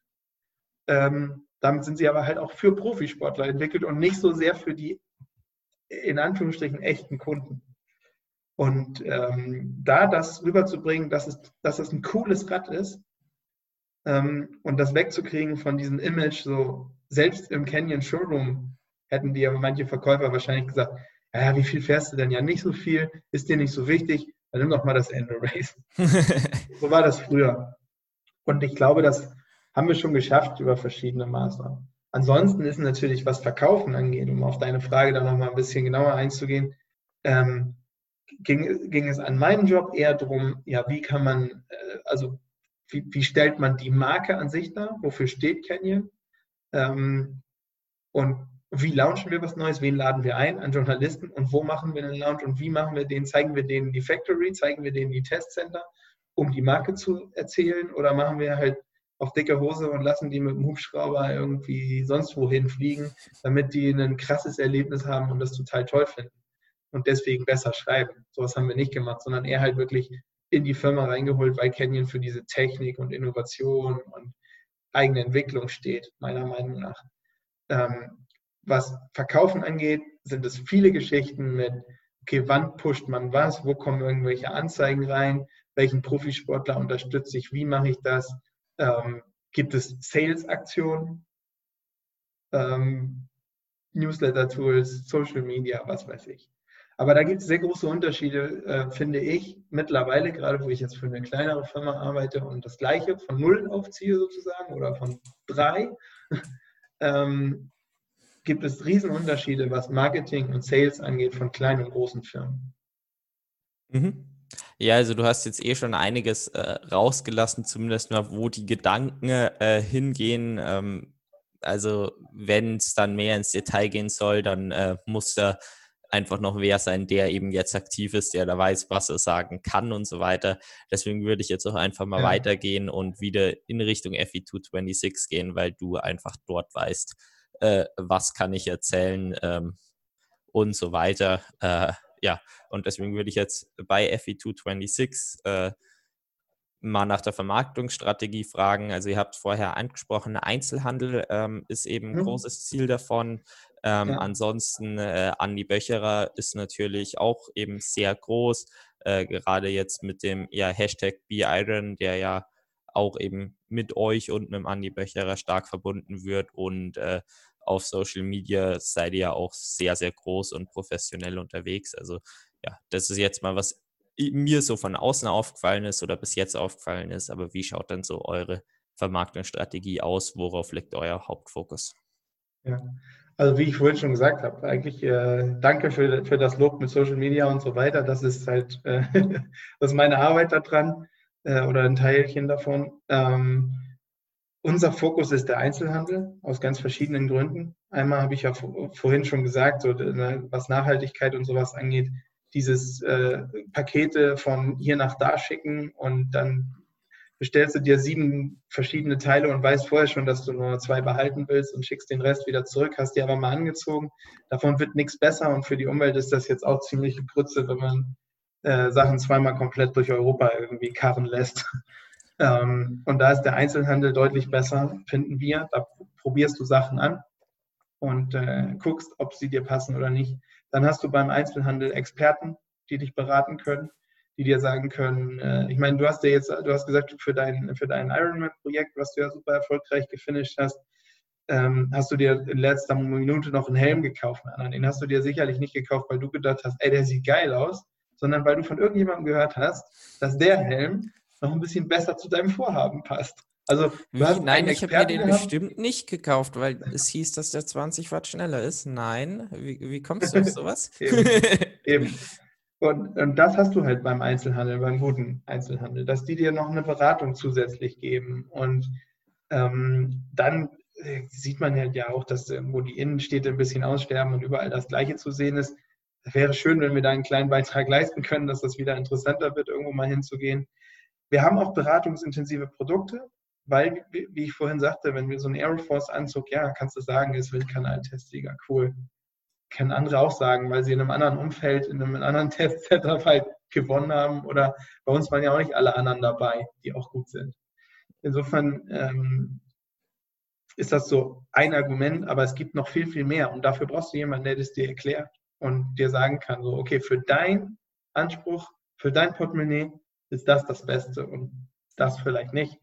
Ähm, damit sind sie aber halt auch für Profisportler entwickelt und nicht so sehr für die in Anführungsstrichen echten Kunden. Und ähm, da das rüberzubringen, dass es, dass es ein cooles Rad ist ähm, und das wegzukriegen von diesem Image, so selbst im Canyon Showroom hätten die aber manche Verkäufer wahrscheinlich gesagt, ja, wie viel fährst du denn? Ja, nicht so viel, ist dir nicht so wichtig, dann nimm doch mal das Endo Race. so war das früher. Und ich glaube, das haben wir schon geschafft über verschiedene Maßnahmen. Ansonsten ist natürlich, was Verkaufen angeht, um auf deine Frage da nochmal ein bisschen genauer einzugehen, ähm, ging, ging es an meinem Job eher darum, ja, wie kann man, äh, also wie, wie, stellt man die Marke an sich dar? Wofür steht Canyon? Ähm, und wie launchen wir was Neues? Wen laden wir ein an Journalisten? Und wo machen wir den Launch? Und wie machen wir den? Zeigen wir denen die Factory? Zeigen wir denen die Testcenter, um die Marke zu erzählen? Oder machen wir halt auf dicke Hose und lassen die mit dem Hubschrauber irgendwie sonst wohin fliegen, damit die ein krasses Erlebnis haben und das total toll finden? Und deswegen besser schreiben. Sowas haben wir nicht gemacht, sondern eher halt wirklich in die Firma reingeholt, weil Canyon für diese Technik und Innovation und eigene Entwicklung steht, meiner Meinung nach. Ähm, was Verkaufen angeht, sind es viele Geschichten mit, okay, wann pusht man was, wo kommen irgendwelche Anzeigen rein, welchen Profisportler unterstütze ich, wie mache ich das, ähm, gibt es Sales-Aktionen, ähm, Newsletter-Tools, Social Media, was weiß ich. Aber da gibt es sehr große Unterschiede, äh, finde ich, mittlerweile, gerade wo ich jetzt für eine kleinere Firma arbeite und das Gleiche von null aufziehe sozusagen oder von drei, ähm, gibt es Riesenunterschiede, was Marketing und Sales angeht von kleinen und großen Firmen. Mhm. Ja, also du hast jetzt eh schon einiges äh, rausgelassen, zumindest mal, wo die Gedanken äh, hingehen. Ähm, also wenn es dann mehr ins Detail gehen soll, dann äh, muss da einfach noch wer sein, der eben jetzt aktiv ist, der da weiß, was er sagen kann und so weiter. Deswegen würde ich jetzt auch einfach mal ja. weitergehen und wieder in Richtung FE226 gehen, weil du einfach dort weißt, äh, was kann ich erzählen ähm, und so weiter. Äh, ja, und deswegen würde ich jetzt bei FE226 äh, mal nach der Vermarktungsstrategie fragen. Also ihr habt vorher angesprochen, Einzelhandel ähm, ist eben ein mhm. großes Ziel davon. Ähm, ja. Ansonsten äh, Andi Böcherer ist natürlich auch eben sehr groß, äh, gerade jetzt mit dem ja, Hashtag BeIron, der ja auch eben mit euch und mit dem Andi Böcherer stark verbunden wird und äh, auf Social Media seid ihr ja auch sehr, sehr groß und professionell unterwegs. Also ja, das ist jetzt mal, was mir so von außen aufgefallen ist oder bis jetzt aufgefallen ist. Aber wie schaut dann so eure Vermarktungsstrategie aus? Worauf liegt euer Hauptfokus? Ja, also wie ich vorhin schon gesagt habe, eigentlich äh, danke für, für das Lob mit Social Media und so weiter. Das ist halt äh, das ist meine Arbeit daran äh, oder ein Teilchen davon. Ähm, unser Fokus ist der Einzelhandel aus ganz verschiedenen Gründen. Einmal habe ich ja vorhin schon gesagt, so, ne, was Nachhaltigkeit und sowas angeht, dieses äh, Pakete von hier nach da schicken und dann bestellst du dir sieben verschiedene Teile und weißt vorher schon, dass du nur zwei behalten willst und schickst den Rest wieder zurück, hast die aber mal angezogen. Davon wird nichts besser und für die Umwelt ist das jetzt auch ziemlich Grütze, wenn man äh, Sachen zweimal komplett durch Europa irgendwie karren lässt. ähm, und da ist der Einzelhandel deutlich besser, finden wir. Da probierst du Sachen an und äh, guckst, ob sie dir passen oder nicht. Dann hast du beim Einzelhandel Experten, die dich beraten können die dir sagen können, äh, ich meine, du hast ja jetzt, du hast gesagt, für dein, für dein Ironman-Projekt, was du ja super erfolgreich gefinisht hast, ähm, hast du dir in letzter Minute noch einen Helm gekauft. Den hast du dir sicherlich nicht gekauft, weil du gedacht hast, ey, der sieht geil aus, sondern weil du von irgendjemandem gehört hast, dass der Helm noch ein bisschen besser zu deinem Vorhaben passt. Also, Nein, ich habe mir den gehabt? bestimmt nicht gekauft, weil es hieß, dass der 20 Watt schneller ist. Nein, wie, wie kommst du auf sowas? eben. eben. Und, und, das hast du halt beim Einzelhandel, beim guten Einzelhandel, dass die dir noch eine Beratung zusätzlich geben. Und ähm, dann äh, sieht man halt ja auch, dass wo die Innenstädte ein bisschen aussterben und überall das Gleiche zu sehen ist. Es wäre schön, wenn wir da einen kleinen Beitrag leisten können, dass das wieder interessanter wird, irgendwo mal hinzugehen. Wir haben auch beratungsintensive Produkte, weil, wie ich vorhin sagte, wenn wir so einen Aeroforce-Anzug, ja, kannst du sagen, ist Windkanal-Testsieger, cool können andere auch sagen, weil sie in einem anderen Umfeld, in einem anderen Test-Setup halt gewonnen haben. Oder bei uns waren ja auch nicht alle anderen dabei, die auch gut sind. Insofern ähm, ist das so ein Argument, aber es gibt noch viel, viel mehr. Und dafür brauchst du jemanden, der das dir erklärt und dir sagen kann, so, okay, für dein Anspruch für dein Portemonnaie ist das das Beste und das vielleicht nicht.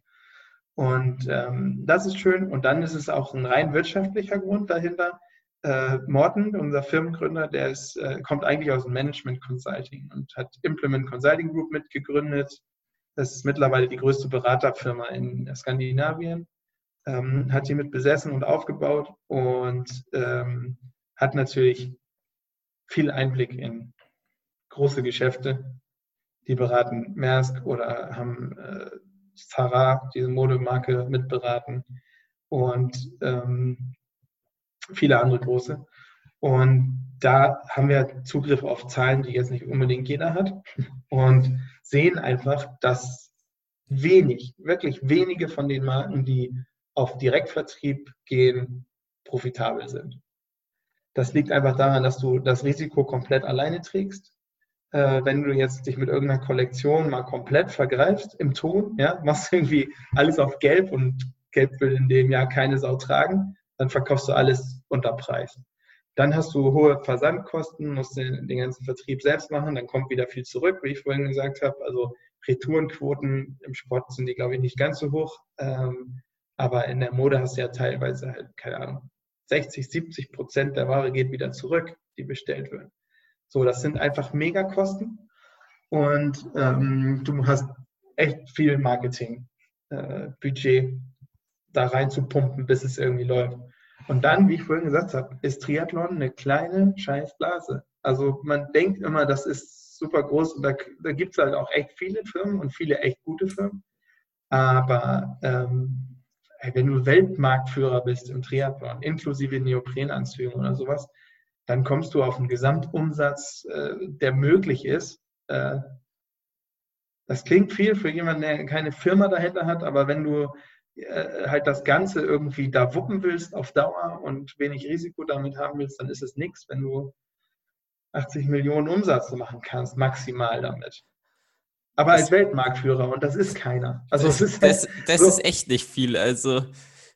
Und ähm, das ist schön. Und dann ist es auch ein rein wirtschaftlicher Grund dahinter. Äh, Morten, unser Firmengründer, der ist, äh, kommt eigentlich aus dem Management Consulting und hat Implement Consulting Group mitgegründet. Das ist mittlerweile die größte Beraterfirma in Skandinavien. Ähm, hat die mit besessen und aufgebaut und ähm, hat natürlich viel Einblick in große Geschäfte. Die beraten Maersk oder haben äh, Sarah, diese Modemarke, mitberaten und ähm, viele andere große. Und da haben wir Zugriff auf Zahlen, die jetzt nicht unbedingt jeder hat und sehen einfach, dass wenig, wirklich wenige von den Marken, die auf Direktvertrieb gehen, profitabel sind. Das liegt einfach daran, dass du das Risiko komplett alleine trägst. Äh, wenn du jetzt dich mit irgendeiner Kollektion mal komplett vergreifst im Ton, ja, machst irgendwie alles auf Gelb und Gelb will in dem Jahr keine Sau tragen, dann verkaufst du alles unter Preis. Dann hast du hohe Versandkosten, musst den, den ganzen Vertrieb selbst machen, dann kommt wieder viel zurück, wie ich vorhin gesagt habe. Also Retourenquoten im Sport sind die, glaube ich, nicht ganz so hoch. Ähm, aber in der Mode hast du ja teilweise halt, keine Ahnung, 60, 70 Prozent der Ware geht wieder zurück, die bestellt wird. So, das sind einfach Megakosten und ähm, du hast echt viel Marketing-Budget äh, da rein zu pumpen, bis es irgendwie läuft. Und dann, wie ich vorhin gesagt habe, ist Triathlon eine kleine Scheißblase. Also man denkt immer, das ist super groß und da, da gibt es halt auch echt viele Firmen und viele echt gute Firmen. Aber ähm, wenn du Weltmarktführer bist im Triathlon, inklusive Neoprenanzügen oder sowas, dann kommst du auf einen Gesamtumsatz, äh, der möglich ist. Äh, das klingt viel für jemanden, der keine Firma dahinter hat, aber wenn du äh, halt das Ganze irgendwie da wuppen willst auf Dauer und wenig Risiko damit haben willst, dann ist es nichts, wenn du 80 Millionen Umsatz machen kannst, maximal damit aber als Weltmarktführer und das ist keiner. Also das, ist, halt das, das so, ist echt nicht viel. Also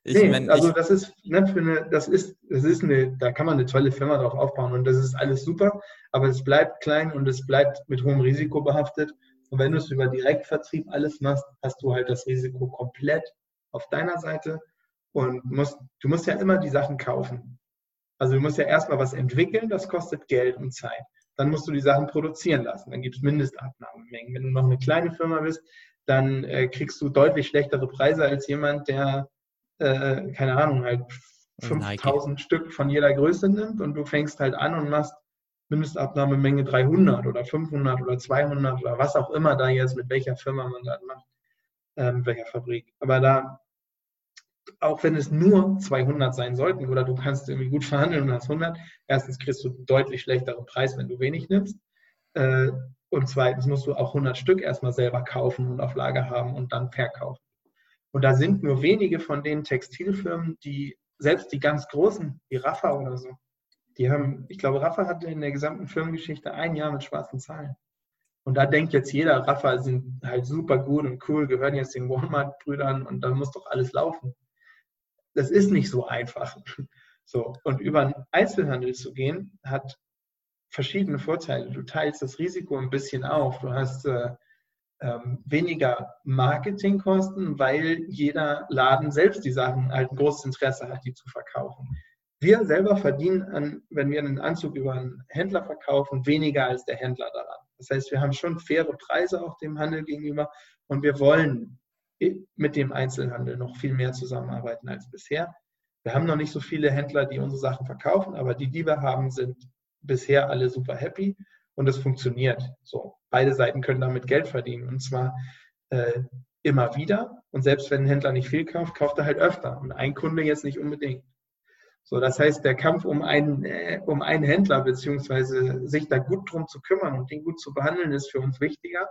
ich nee, mein, also das ist ne, für eine, das ist, das ist eine, da kann man eine tolle Firma drauf aufbauen und das ist alles super, aber es bleibt klein und es bleibt mit hohem Risiko behaftet. Und wenn du es über Direktvertrieb alles machst, hast du halt das Risiko komplett auf deiner Seite und musst, du musst ja immer die Sachen kaufen. Also du musst ja erstmal was entwickeln, das kostet Geld und Zeit dann musst du die Sachen produzieren lassen. Dann gibt es Mindestabnahmemengen. Wenn du noch eine kleine Firma bist, dann äh, kriegst du deutlich schlechtere Preise als jemand, der, äh, keine Ahnung, halt 5000 Stück von jeder Größe nimmt und du fängst halt an und machst Mindestabnahmemenge 300 oder 500 oder 200 oder was auch immer da jetzt mit welcher Firma man das macht, äh, mit welcher Fabrik. Aber da auch wenn es nur 200 sein sollten oder du kannst irgendwie gut verhandeln und hast 100, erstens kriegst du einen deutlich schlechteren Preis, wenn du wenig nimmst. Äh, und zweitens musst du auch 100 Stück erstmal selber kaufen und auf Lager haben und dann verkaufen. Und da sind nur wenige von den Textilfirmen, die selbst die ganz großen, wie Rafa oder so, die haben, ich glaube, Rafa hatte in der gesamten Firmengeschichte ein Jahr mit schwarzen Zahlen. Und da denkt jetzt jeder, Rafa sind halt super gut und cool, gehören jetzt den Walmart-Brüdern und da muss doch alles laufen das ist nicht so einfach. So, und über einen Einzelhandel zu gehen, hat verschiedene Vorteile. Du teilst das Risiko ein bisschen auf. Du hast äh, ähm, weniger Marketingkosten, weil jeder Laden selbst die Sachen halt ein großes Interesse hat, die zu verkaufen. Wir selber verdienen, an, wenn wir einen Anzug über einen Händler verkaufen, weniger als der Händler daran. Das heißt, wir haben schon faire Preise auch dem Handel gegenüber und wir wollen mit dem Einzelhandel noch viel mehr zusammenarbeiten als bisher. Wir haben noch nicht so viele Händler, die unsere Sachen verkaufen, aber die, die wir haben, sind bisher alle super happy und es funktioniert. So, beide Seiten können damit Geld verdienen und zwar äh, immer wieder. Und selbst wenn ein Händler nicht viel kauft, kauft er halt öfter und ein Kunde jetzt nicht unbedingt. So, das heißt, der Kampf um einen, äh, um einen Händler beziehungsweise sich da gut drum zu kümmern und den gut zu behandeln, ist für uns wichtiger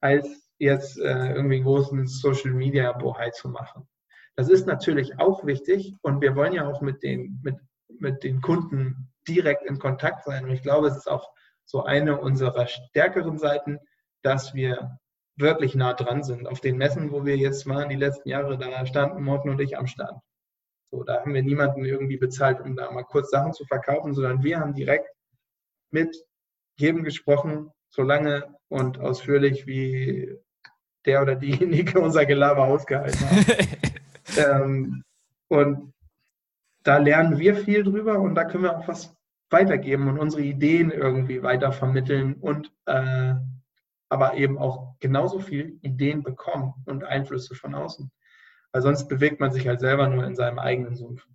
als jetzt äh, irgendwie großen Social Media Bohai zu machen. Das ist natürlich auch wichtig und wir wollen ja auch mit den, mit, mit den Kunden direkt in Kontakt sein. Und ich glaube, es ist auch so eine unserer stärkeren Seiten, dass wir wirklich nah dran sind. Auf den Messen, wo wir jetzt waren, die letzten Jahre, da standen Morten und ich am Stand. So, da haben wir niemanden irgendwie bezahlt, um da mal kurz Sachen zu verkaufen, sondern wir haben direkt mit jedem gesprochen, so lange und ausführlich, wie der oder diejenige unser Gelaber ausgehalten hat. ähm, und da lernen wir viel drüber und da können wir auch was weitergeben und unsere Ideen irgendwie weiter vermitteln und äh, aber eben auch genauso viel Ideen bekommen und Einflüsse von außen. Weil sonst bewegt man sich halt selber nur in seinem eigenen Sumpf.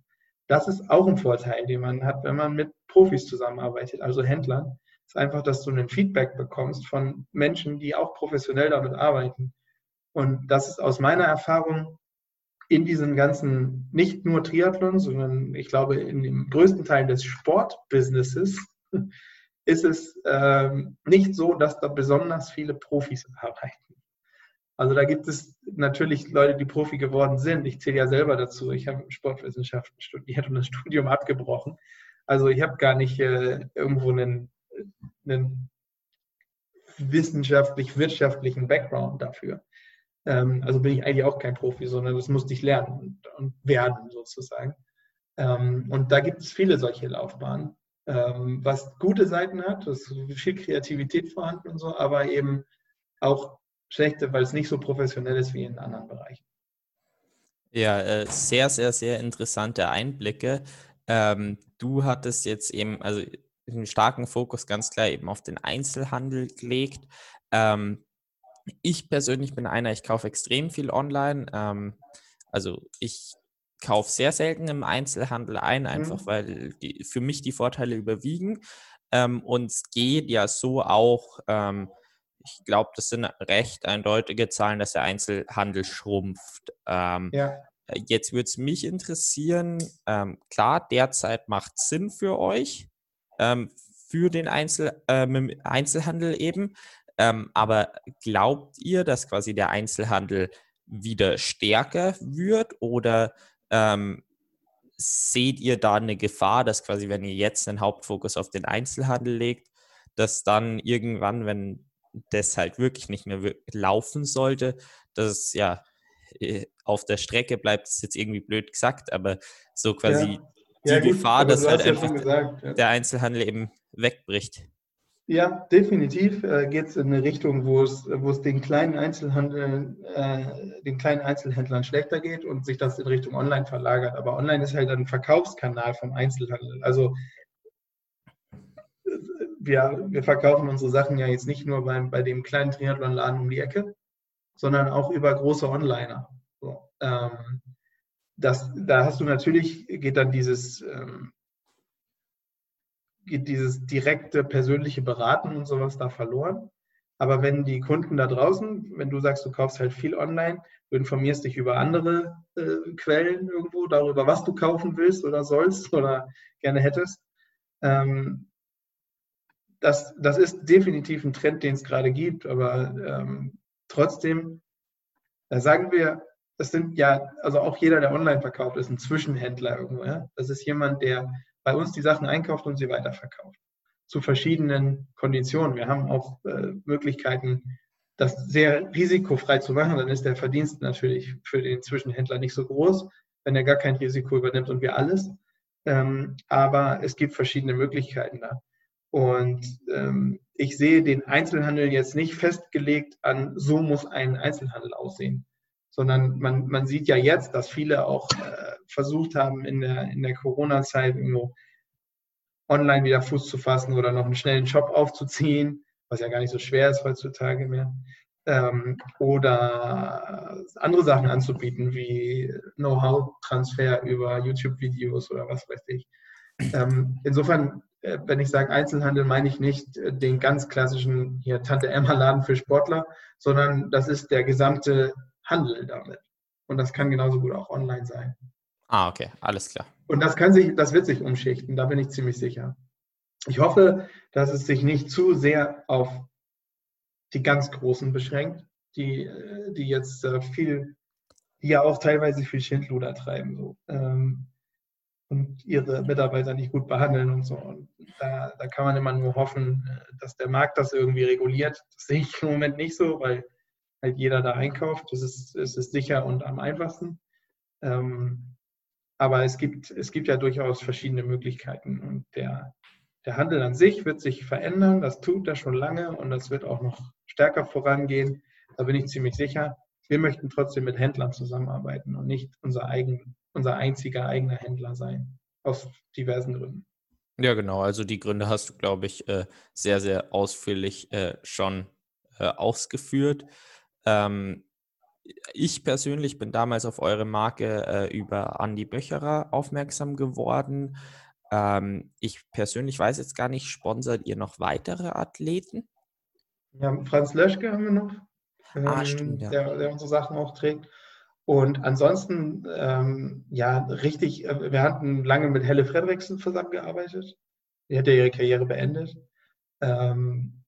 Das ist auch ein Vorteil, den man hat, wenn man mit Profis zusammenarbeitet, also Händlern. ist einfach, dass du ein Feedback bekommst von Menschen, die auch professionell damit arbeiten. Und das ist aus meiner Erfahrung in diesen ganzen, nicht nur Triathlon, sondern ich glaube, in dem größten Teil des Sportbusinesses ist es ähm, nicht so, dass da besonders viele Profis arbeiten. Also da gibt es natürlich Leute, die Profi geworden sind. Ich zähle ja selber dazu. Ich habe Sportwissenschaften studiert und das Studium abgebrochen. Also ich habe gar nicht äh, irgendwo einen, einen wissenschaftlich-wirtschaftlichen Background dafür. Ähm, also bin ich eigentlich auch kein Profi, sondern das musste ich lernen und, und werden sozusagen. Ähm, und da gibt es viele solche Laufbahnen, ähm, was gute Seiten hat, es ist viel Kreativität vorhanden und so, aber eben auch schlechte, weil es nicht so professionell ist wie in anderen Bereichen. Ja, äh, sehr, sehr, sehr interessante Einblicke. Ähm, du hattest jetzt eben, also einen starken Fokus ganz klar eben auf den Einzelhandel gelegt. Ähm, ich persönlich bin einer, ich kaufe extrem viel online. Ähm, also ich kaufe sehr selten im Einzelhandel ein, mhm. einfach mhm. weil die, für mich die Vorteile überwiegen. Ähm, und es geht ja so auch, ähm, ich glaube, das sind recht eindeutige Zahlen, dass der Einzelhandel schrumpft. Ähm, ja. Äh, jetzt würde es mich interessieren, ähm, klar, derzeit macht es Sinn für euch, ähm, für den Einzel, äh, Einzelhandel eben. Ähm, aber glaubt ihr, dass quasi der Einzelhandel wieder stärker wird oder ähm, seht ihr da eine Gefahr, dass quasi, wenn ihr jetzt den Hauptfokus auf den Einzelhandel legt, dass dann irgendwann, wenn das halt wirklich nicht mehr laufen sollte, dass es ja äh, auf der Strecke bleibt, ist jetzt irgendwie blöd gesagt, aber so quasi ja. die ja, Gefahr, dass halt einfach gesagt, ja. der Einzelhandel eben wegbricht. Ja, definitiv äh, geht es in eine Richtung, wo es, den kleinen Einzelhandel, äh, den kleinen Einzelhändlern schlechter geht und sich das in Richtung Online verlagert. Aber Online ist halt ein Verkaufskanal vom Einzelhandel. Also wir, wir verkaufen unsere Sachen ja jetzt nicht nur bei, bei dem kleinen Triathlon-Laden um die Ecke, sondern auch über große Onliner. So, ähm, das, da hast du natürlich, geht dann dieses ähm, geht dieses direkte persönliche Beraten und sowas da verloren. Aber wenn die Kunden da draußen, wenn du sagst, du kaufst halt viel online, du informierst dich über andere äh, Quellen irgendwo, darüber, was du kaufen willst oder sollst oder gerne hättest, ähm, das, das ist definitiv ein Trend, den es gerade gibt, aber ähm, trotzdem, da sagen wir, das sind ja, also auch jeder, der online verkauft, ist ein Zwischenhändler irgendwo. Ja? Das ist jemand, der bei uns die Sachen einkauft und sie weiterverkauft. Zu verschiedenen Konditionen. Wir haben auch äh, Möglichkeiten, das sehr risikofrei zu machen. Dann ist der Verdienst natürlich für den Zwischenhändler nicht so groß, wenn er gar kein Risiko übernimmt und wir alles. Ähm, aber es gibt verschiedene Möglichkeiten da. Und ähm, ich sehe den Einzelhandel jetzt nicht festgelegt an, so muss ein Einzelhandel aussehen, sondern man, man sieht ja jetzt, dass viele auch äh, versucht haben, in der, in der Corona-Zeit irgendwo online wieder Fuß zu fassen oder noch einen schnellen Shop aufzuziehen, was ja gar nicht so schwer ist heutzutage mehr. Ähm, oder andere Sachen anzubieten, wie Know-how-Transfer über YouTube-Videos oder was weiß ich. Ähm, insofern, äh, wenn ich sage Einzelhandel, meine ich nicht äh, den ganz klassischen hier Tante Emma-Laden für Sportler, sondern das ist der gesamte Handel damit. Und das kann genauso gut auch online sein. Ah, okay, alles klar. Und das kann sich, das wird sich umschichten, da bin ich ziemlich sicher. Ich hoffe, dass es sich nicht zu sehr auf die ganz Großen beschränkt, die, die jetzt äh, viel, die ja auch teilweise viel Schindluder treiben so, ähm, und ihre Mitarbeiter nicht gut behandeln und so. Und da, da kann man immer nur hoffen, äh, dass der Markt das irgendwie reguliert. Das sehe ich im Moment nicht so, weil halt jeder da einkauft. Das ist, es ist sicher und am einfachsten. Ähm, aber es gibt, es gibt ja durchaus verschiedene Möglichkeiten und der, Der Handel an sich wird sich verändern, das tut er schon lange und das wird auch noch stärker vorangehen. Da bin ich ziemlich sicher. Wir möchten trotzdem mit Händlern zusammenarbeiten und nicht unser, eigen, unser einziger eigener Händler sein, aus diversen Gründen. Ja, genau. Also die Gründe hast du, glaube ich, äh, sehr, sehr ausführlich äh, schon äh, ausgeführt. Ähm, ich persönlich bin damals auf eure Marke über Andi Böcherer aufmerksam geworden. Ähm, ich persönlich weiß jetzt gar nicht, sponsert ihr noch weitere Athleten? Ja, Franz Löschke haben wir noch, ah, ähm, stimmt, ja. der, der, unsere Sachen auch trägt. Und ansonsten, ähm, ja, richtig, äh, wir hatten lange mit Helle Fredriksen zusammengearbeitet. Die hat ja ihre Karriere beendet. Ähm,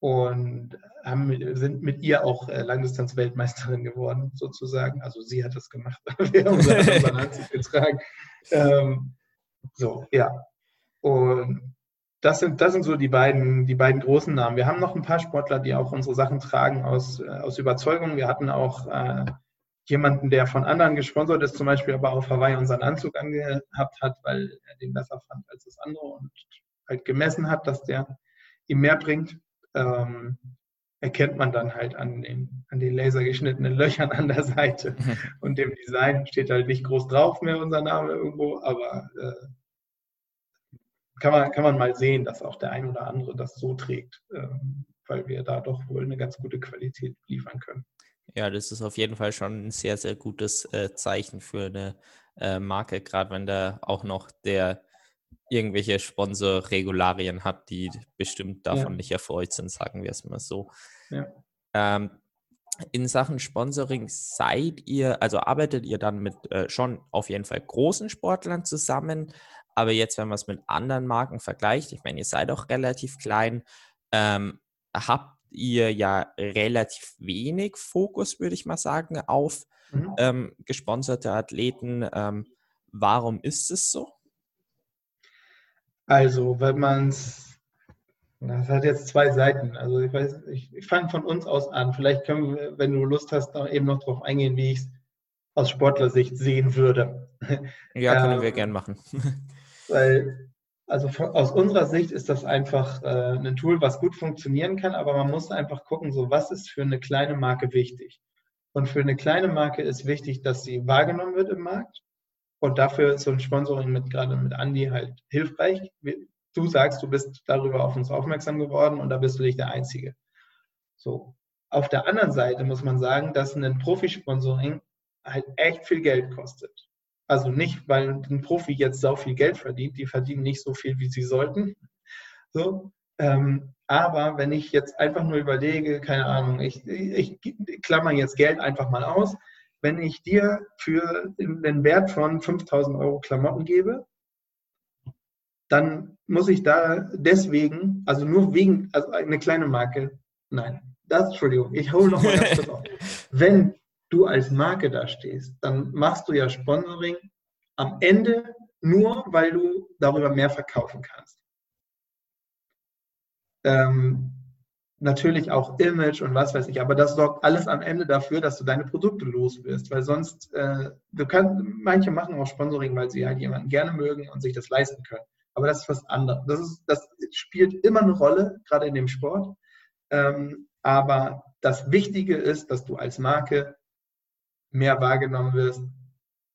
und haben, sind mit ihr auch äh, Langdistanz-Weltmeisterin geworden, sozusagen. Also sie hat das gemacht, wir haben unseren Anzug getragen. Ähm, so, ja. Und das sind, das sind so die beiden, die beiden großen Namen. Wir haben noch ein paar Sportler, die auch unsere Sachen tragen aus, äh, aus Überzeugung. Wir hatten auch äh, jemanden, der von anderen gesponsert ist, zum Beispiel aber auf Hawaii unseren Anzug angehabt hat, weil er den besser fand als das andere und halt gemessen hat, dass der ihm mehr bringt. Ähm, erkennt man dann halt an den, an den lasergeschnittenen Löchern an der Seite. Und dem Design steht halt nicht groß drauf mehr unser Name irgendwo, aber äh, kann, man, kann man mal sehen, dass auch der ein oder andere das so trägt, äh, weil wir da doch wohl eine ganz gute Qualität liefern können. Ja, das ist auf jeden Fall schon ein sehr, sehr gutes äh, Zeichen für eine äh, Marke, gerade wenn da auch noch der irgendwelche Sponsorregularien hat, die bestimmt davon ja. nicht erfreut sind, sagen wir es mal so. Ja. Ähm, in Sachen Sponsoring seid ihr, also arbeitet ihr dann mit äh, schon auf jeden Fall großen Sportlern zusammen, aber jetzt, wenn man es mit anderen Marken vergleicht, ich meine, ihr seid auch relativ klein, ähm, habt ihr ja relativ wenig Fokus, würde ich mal sagen, auf mhm. ähm, gesponserte Athleten. Ähm, warum ist es so? Also, wenn man es, das hat jetzt zwei Seiten. Also, ich weiß, ich, ich fange von uns aus an. Vielleicht können wir, wenn du Lust hast, noch eben noch darauf eingehen, wie ich es aus Sportlersicht sehen würde. Ja, können ähm, wir gern machen. Weil, also von, aus unserer Sicht ist das einfach äh, ein Tool, was gut funktionieren kann, aber man muss einfach gucken, so was ist für eine kleine Marke wichtig. Und für eine kleine Marke ist wichtig, dass sie wahrgenommen wird im Markt und dafür ist so ein Sponsoring mit gerade mit Andy halt hilfreich. Du sagst, du bist darüber auf uns aufmerksam geworden und da bist du nicht der Einzige. So. Auf der anderen Seite muss man sagen, dass ein Profisponsoring halt echt viel Geld kostet. Also nicht, weil ein Profi jetzt so viel Geld verdient, die verdienen nicht so viel, wie sie sollten. So, ähm, aber wenn ich jetzt einfach nur überlege, keine Ahnung, ich, ich, ich klammer jetzt Geld einfach mal aus, wenn ich dir für den Wert von 5000 Euro Klamotten gebe, dann muss ich da deswegen, also nur wegen, also eine kleine Marke, nein, das, Entschuldigung, ich hole noch mal ganz kurz auf. Wenn du als Marke da stehst, dann machst du ja Sponsoring am Ende nur, weil du darüber mehr verkaufen kannst. Ähm, natürlich auch Image und was weiß ich, aber das sorgt alles am Ende dafür, dass du deine Produkte los wirst, weil sonst, äh, du kannst, manche machen auch Sponsoring, weil sie halt jemanden gerne mögen und sich das leisten können. Aber das ist was anderes. Das, ist, das spielt immer eine Rolle, gerade in dem Sport. Ähm, aber das Wichtige ist, dass du als Marke mehr wahrgenommen wirst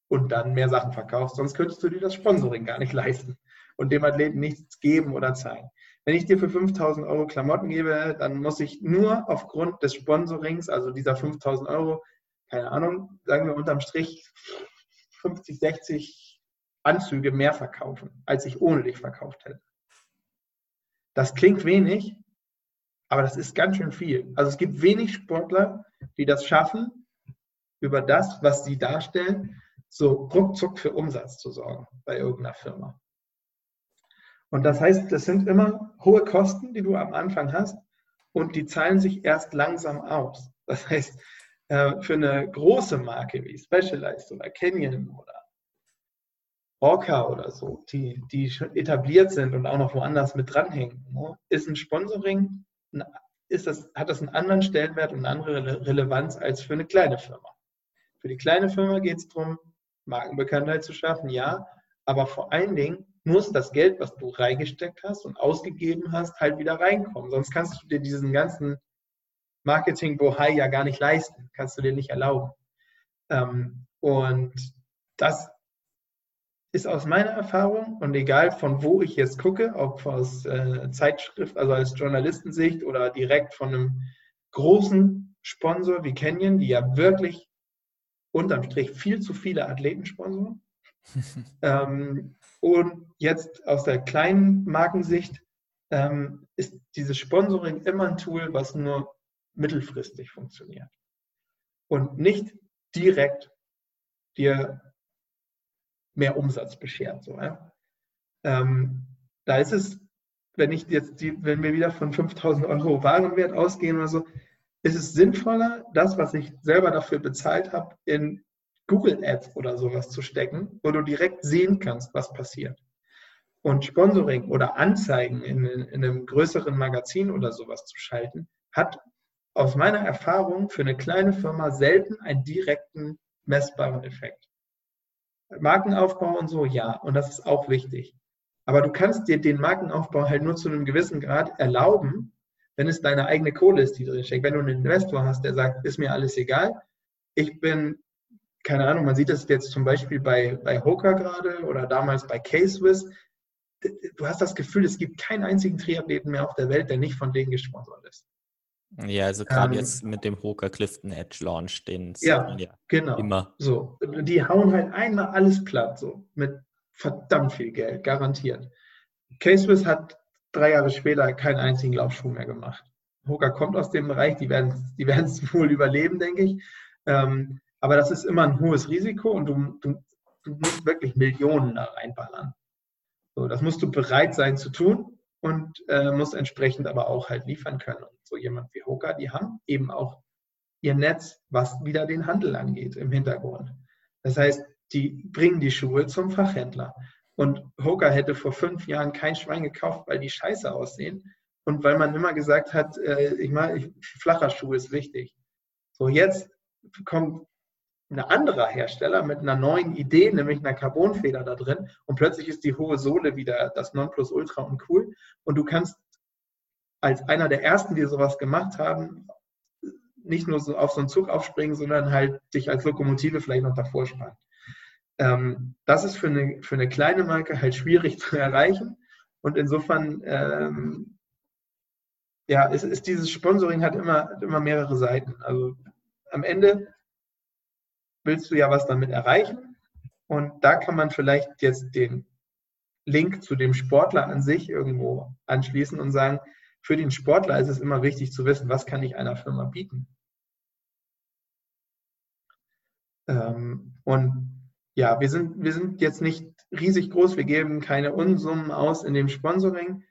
und dann mehr Sachen verkaufst. Sonst könntest du dir das Sponsoring gar nicht leisten und dem Athleten nichts geben oder zeigen. Wenn ich dir für 5000 Euro Klamotten gebe, dann muss ich nur aufgrund des Sponsorings, also dieser 5000 Euro, keine Ahnung, sagen wir unterm Strich 50, 60 Anzüge mehr verkaufen, als ich ohne dich verkauft hätte. Das klingt wenig, aber das ist ganz schön viel. Also es gibt wenig Sportler, die das schaffen, über das, was sie darstellen, so ruckzuck für Umsatz zu sorgen bei irgendeiner Firma. Und das heißt, das sind immer hohe Kosten, die du am Anfang hast und die zahlen sich erst langsam aus. Das heißt, äh, für eine große Marke wie Specialized oder Canyon oder Orca oder so, die, die schon etabliert sind und auch noch woanders mit dranhängen, ne, ist ein Sponsoring, ist das, hat das einen anderen Stellenwert und eine andere Relevanz als für eine kleine Firma. Für die kleine Firma geht es darum, Markenbekanntheit zu schaffen, ja, aber vor allen Dingen muss das Geld, was du reingesteckt hast und ausgegeben hast, halt wieder reinkommen. Sonst kannst du dir diesen ganzen Marketing-Bohai ja gar nicht leisten. Kannst du dir nicht erlauben. Ähm, und das ist aus meiner Erfahrung und egal von wo ich jetzt gucke, ob aus äh, Zeitschrift, also als Journalistensicht oder direkt von einem großen Sponsor wie Canyon, die ja wirklich unterm Strich viel zu viele Athleten sponsoren. ähm, und jetzt aus der kleinen Markensicht ähm, ist dieses Sponsoring immer ein Tool, was nur mittelfristig funktioniert und nicht direkt dir mehr Umsatz beschert. So, ja? ähm, da ist es, wenn ich jetzt die, wenn wir wieder von 5000 Euro Warenwert ausgehen oder so, ist es sinnvoller, das, was ich selber dafür bezahlt habe, in Google Ads oder sowas zu stecken, wo du direkt sehen kannst, was passiert. Und Sponsoring oder Anzeigen in, in einem größeren Magazin oder sowas zu schalten, hat aus meiner Erfahrung für eine kleine Firma selten einen direkten messbaren Effekt. Markenaufbau und so, ja, und das ist auch wichtig. Aber du kannst dir den Markenaufbau halt nur zu einem gewissen Grad erlauben, wenn es deine eigene Kohle ist, die drin steckt. Wenn du einen Investor hast, der sagt, ist mir alles egal, ich bin, keine Ahnung, man sieht das jetzt zum Beispiel bei, bei Hoka gerade oder damals bei K-Swiss, du hast das Gefühl, es gibt keinen einzigen Triathleten mehr auf der Welt, der nicht von denen gesponsert ist. Ja, also gerade ähm, jetzt mit dem Hoka Clifton Edge Launch, den ja, ja genau. immer. So, die hauen halt einmal alles platt, so mit verdammt viel Geld, garantiert. K-Swiss hat drei Jahre später keinen einzigen Laufschuh mehr gemacht. Hoka kommt aus dem Bereich, die werden die es wohl überleben, denke ich. Ähm, aber das ist immer ein hohes Risiko und du, du, du musst wirklich Millionen da reinballern. So, das musst du bereit sein zu tun und äh, musst entsprechend aber auch halt liefern können. Und so jemand wie Hoka, die haben eben auch ihr Netz, was wieder den Handel angeht, im Hintergrund. Das heißt, die bringen die Schuhe zum Fachhändler. Und Hoka hätte vor fünf Jahren kein Schwein gekauft, weil die scheiße aussehen und weil man immer gesagt hat, äh, ich meine, flacher Schuh ist wichtig. So, jetzt kommt ein anderer Hersteller mit einer neuen Idee, nämlich einer Carbonfeder da drin und plötzlich ist die hohe Sohle wieder das Nonplusultra und cool und du kannst als einer der ersten, die sowas gemacht haben, nicht nur so auf so einen Zug aufspringen, sondern halt dich als Lokomotive vielleicht noch davor spannen. Ähm, das ist für eine, für eine kleine Marke halt schwierig zu erreichen. Und insofern, ähm, ja, ist, ist, dieses Sponsoring hat immer, immer mehrere Seiten. Also am Ende willst du ja was damit erreichen. Und da kann man vielleicht jetzt den Link zu dem Sportler an sich irgendwo anschließen und sagen, für den Sportler ist es immer wichtig zu wissen, was kann ich einer Firma bieten. Ähm, und ja, wir sind, wir sind jetzt nicht riesig groß, wir geben keine Unsummen aus in dem Sponsoring.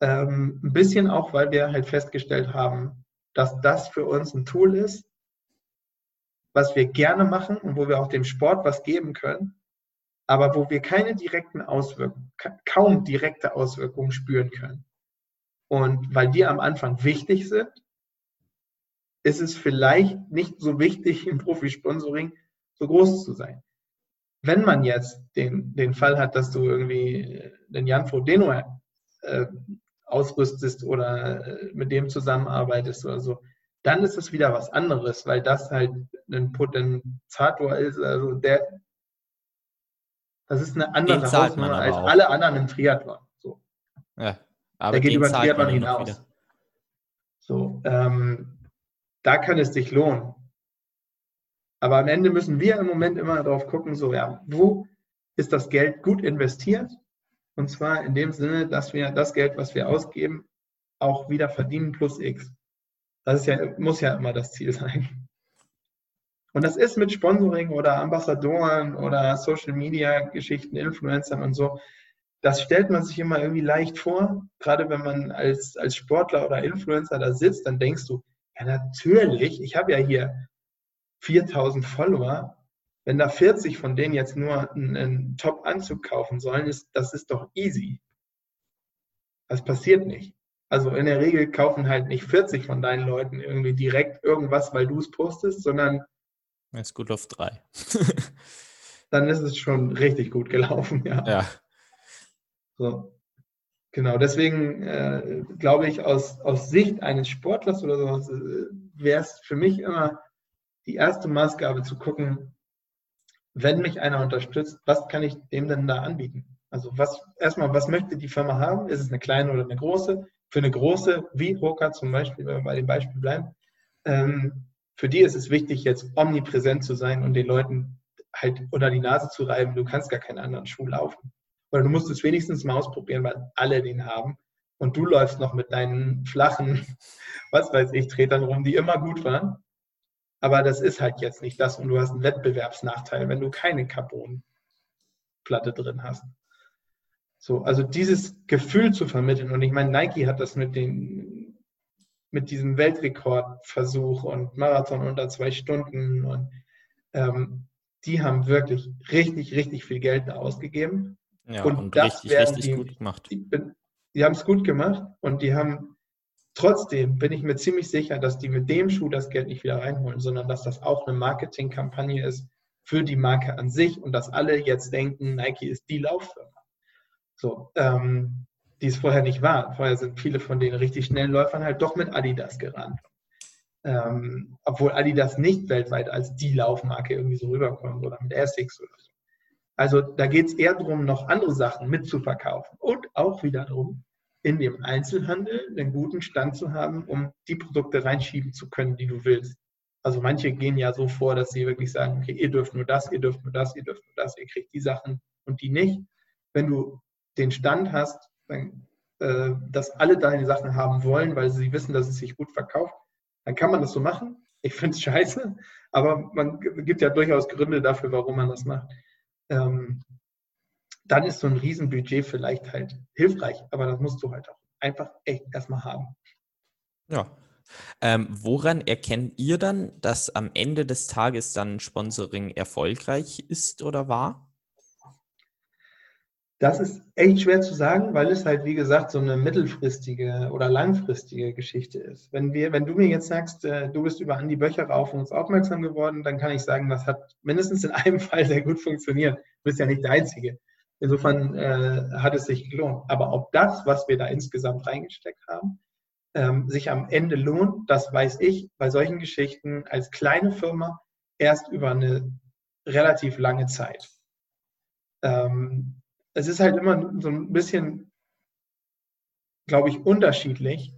Ähm, ein bisschen auch, weil wir halt festgestellt haben, dass das für uns ein Tool ist, was wir gerne machen und wo wir auch dem Sport was geben können, aber wo wir keine direkten Auswirkungen, kaum direkte Auswirkungen spüren können. Und weil die am Anfang wichtig sind, ist es vielleicht nicht so wichtig im Profisponsoring so groß zu sein wenn man jetzt den, den Fall hat, dass du irgendwie den Jan Frodeno äh, ausrüstest oder äh, mit dem zusammenarbeitest oder so, dann ist es wieder was anderes, weil das halt ein Potenzator ist, also der, das ist eine andere Hausnummer als auch. alle anderen im Triathlon. So. Ja, aber der geht über den Triathlon hinaus. So, ähm, da kann es sich lohnen. Aber am Ende müssen wir im Moment immer darauf gucken, so ja, wo ist das Geld gut investiert? Und zwar in dem Sinne, dass wir das Geld, was wir ausgeben, auch wieder verdienen plus X. Das ist ja, muss ja immer das Ziel sein. Und das ist mit Sponsoring oder Ambassadoren oder Social Media Geschichten, Influencern und so. Das stellt man sich immer irgendwie leicht vor. Gerade wenn man als, als Sportler oder Influencer da sitzt, dann denkst du, ja natürlich, ich habe ja hier 4000 Follower, wenn da 40 von denen jetzt nur einen, Top-Anzug kaufen sollen, ist, das ist doch easy. Das passiert nicht. Also in der Regel kaufen halt nicht 40 von deinen Leuten irgendwie direkt irgendwas, weil du es postest, sondern es ist gut auf drei. dann ist es schon richtig gut gelaufen, ja. Ja. So. Genau, deswegen äh, glaube ich, aus, aus Sicht eines Sportlers oder sowas äh, wäre es für mich immer die erste Maßgabe zu gucken, wenn mich einer unterstützt, was kann ich dem denn da anbieten? Also was erstmal, was möchte die Firma haben? Ist es eine kleine oder eine große? Für eine große, wie Hoka zum Beispiel, wenn wir bei dem Beispiel bleiben, ähm, für die ist es wichtig, jetzt omnipräsent zu sein und den Leuten halt unter die Nase zu reiben, du kannst gar keinen anderen Schuh laufen. Oder du musst es wenigstens mal ausprobieren, weil alle den haben. Und du läufst noch mit deinen flachen, was weiß ich, Tretern rum, die immer gut waren. Aber das ist halt jetzt nicht das und du hast einen Wettbewerbsnachteil, wenn du keine Carbonplatte drin hast. So, also dieses Gefühl zu vermitteln. Und ich meine, Nike hat das mit den, mit diesem Weltrekordversuch und Marathon unter zwei Stunden und ähm, die haben wirklich richtig, richtig viel Geld ausgegeben. Ja, und, und richtig, richtig die, gut gemacht. Die, die haben es gut gemacht und die haben trotzdem bin ich mir ziemlich sicher, dass die mit dem Schuh das Geld nicht wieder reinholen, sondern dass das auch eine Marketingkampagne ist für die Marke an sich und dass alle jetzt denken, Nike ist die Lauffirma. So, ähm, die es vorher nicht war. Vorher sind viele von den richtig schnellen Läufern halt doch mit Adidas gerannt. Ähm, obwohl Adidas nicht weltweit als die Laufmarke irgendwie so rüberkommt oder mit Essex oder so. Also da geht es eher darum, noch andere Sachen mitzuverkaufen und auch wieder darum, in dem Einzelhandel einen guten Stand zu haben, um die Produkte reinschieben zu können, die du willst. Also manche gehen ja so vor, dass sie wirklich sagen, okay, ihr dürft nur das, ihr dürft nur das, ihr dürft nur das, ihr kriegt die Sachen und die nicht. Wenn du den Stand hast, dann, äh, dass alle deine Sachen haben wollen, weil sie wissen, dass es sich gut verkauft, dann kann man das so machen. Ich finde es scheiße, aber man gibt ja durchaus Gründe dafür, warum man das macht. Ähm, dann ist so ein Riesenbudget vielleicht halt hilfreich, aber das musst du halt auch einfach echt erstmal haben. Ja. Ähm, woran erkennt ihr dann, dass am Ende des Tages dann Sponsoring erfolgreich ist oder war? Das ist echt schwer zu sagen, weil es halt, wie gesagt, so eine mittelfristige oder langfristige Geschichte ist. Wenn, wir, wenn du mir jetzt sagst, äh, du bist über Andi Böcher auf uns aufmerksam geworden, dann kann ich sagen, das hat mindestens in einem Fall sehr gut funktioniert. Du bist ja nicht der Einzige. Insofern äh, hat es sich gelohnt. Aber ob das, was wir da insgesamt reingesteckt haben, ähm, sich am Ende lohnt, das weiß ich bei solchen Geschichten als kleine Firma erst über eine relativ lange Zeit. Ähm, es ist halt immer so ein bisschen, glaube ich, unterschiedlich.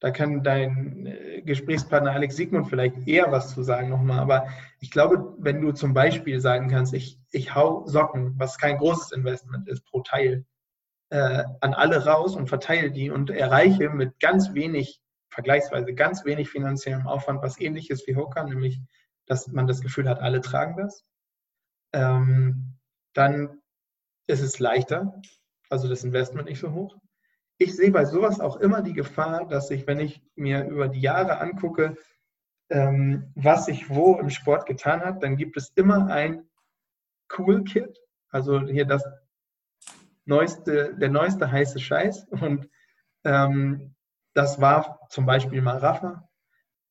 Da kann dein äh, Gesprächspartner Alex Siegmund vielleicht eher was zu sagen nochmal. Aber ich glaube, wenn du zum Beispiel sagen kannst, ich, ich hau Socken, was kein großes Investment ist, pro Teil, äh, an alle raus und verteile die und erreiche mit ganz wenig, vergleichsweise ganz wenig finanziellem Aufwand, was ähnliches wie Hoka, nämlich, dass man das Gefühl hat, alle tragen das, ähm, dann ist es leichter, also das Investment nicht so hoch. Ich sehe bei sowas auch immer die Gefahr, dass ich, wenn ich mir über die Jahre angucke, ähm, was sich wo im Sport getan hat, dann gibt es immer ein Cool Kit, also hier das neueste, der neueste heiße Scheiß. Und ähm, das war zum Beispiel mal Rafa.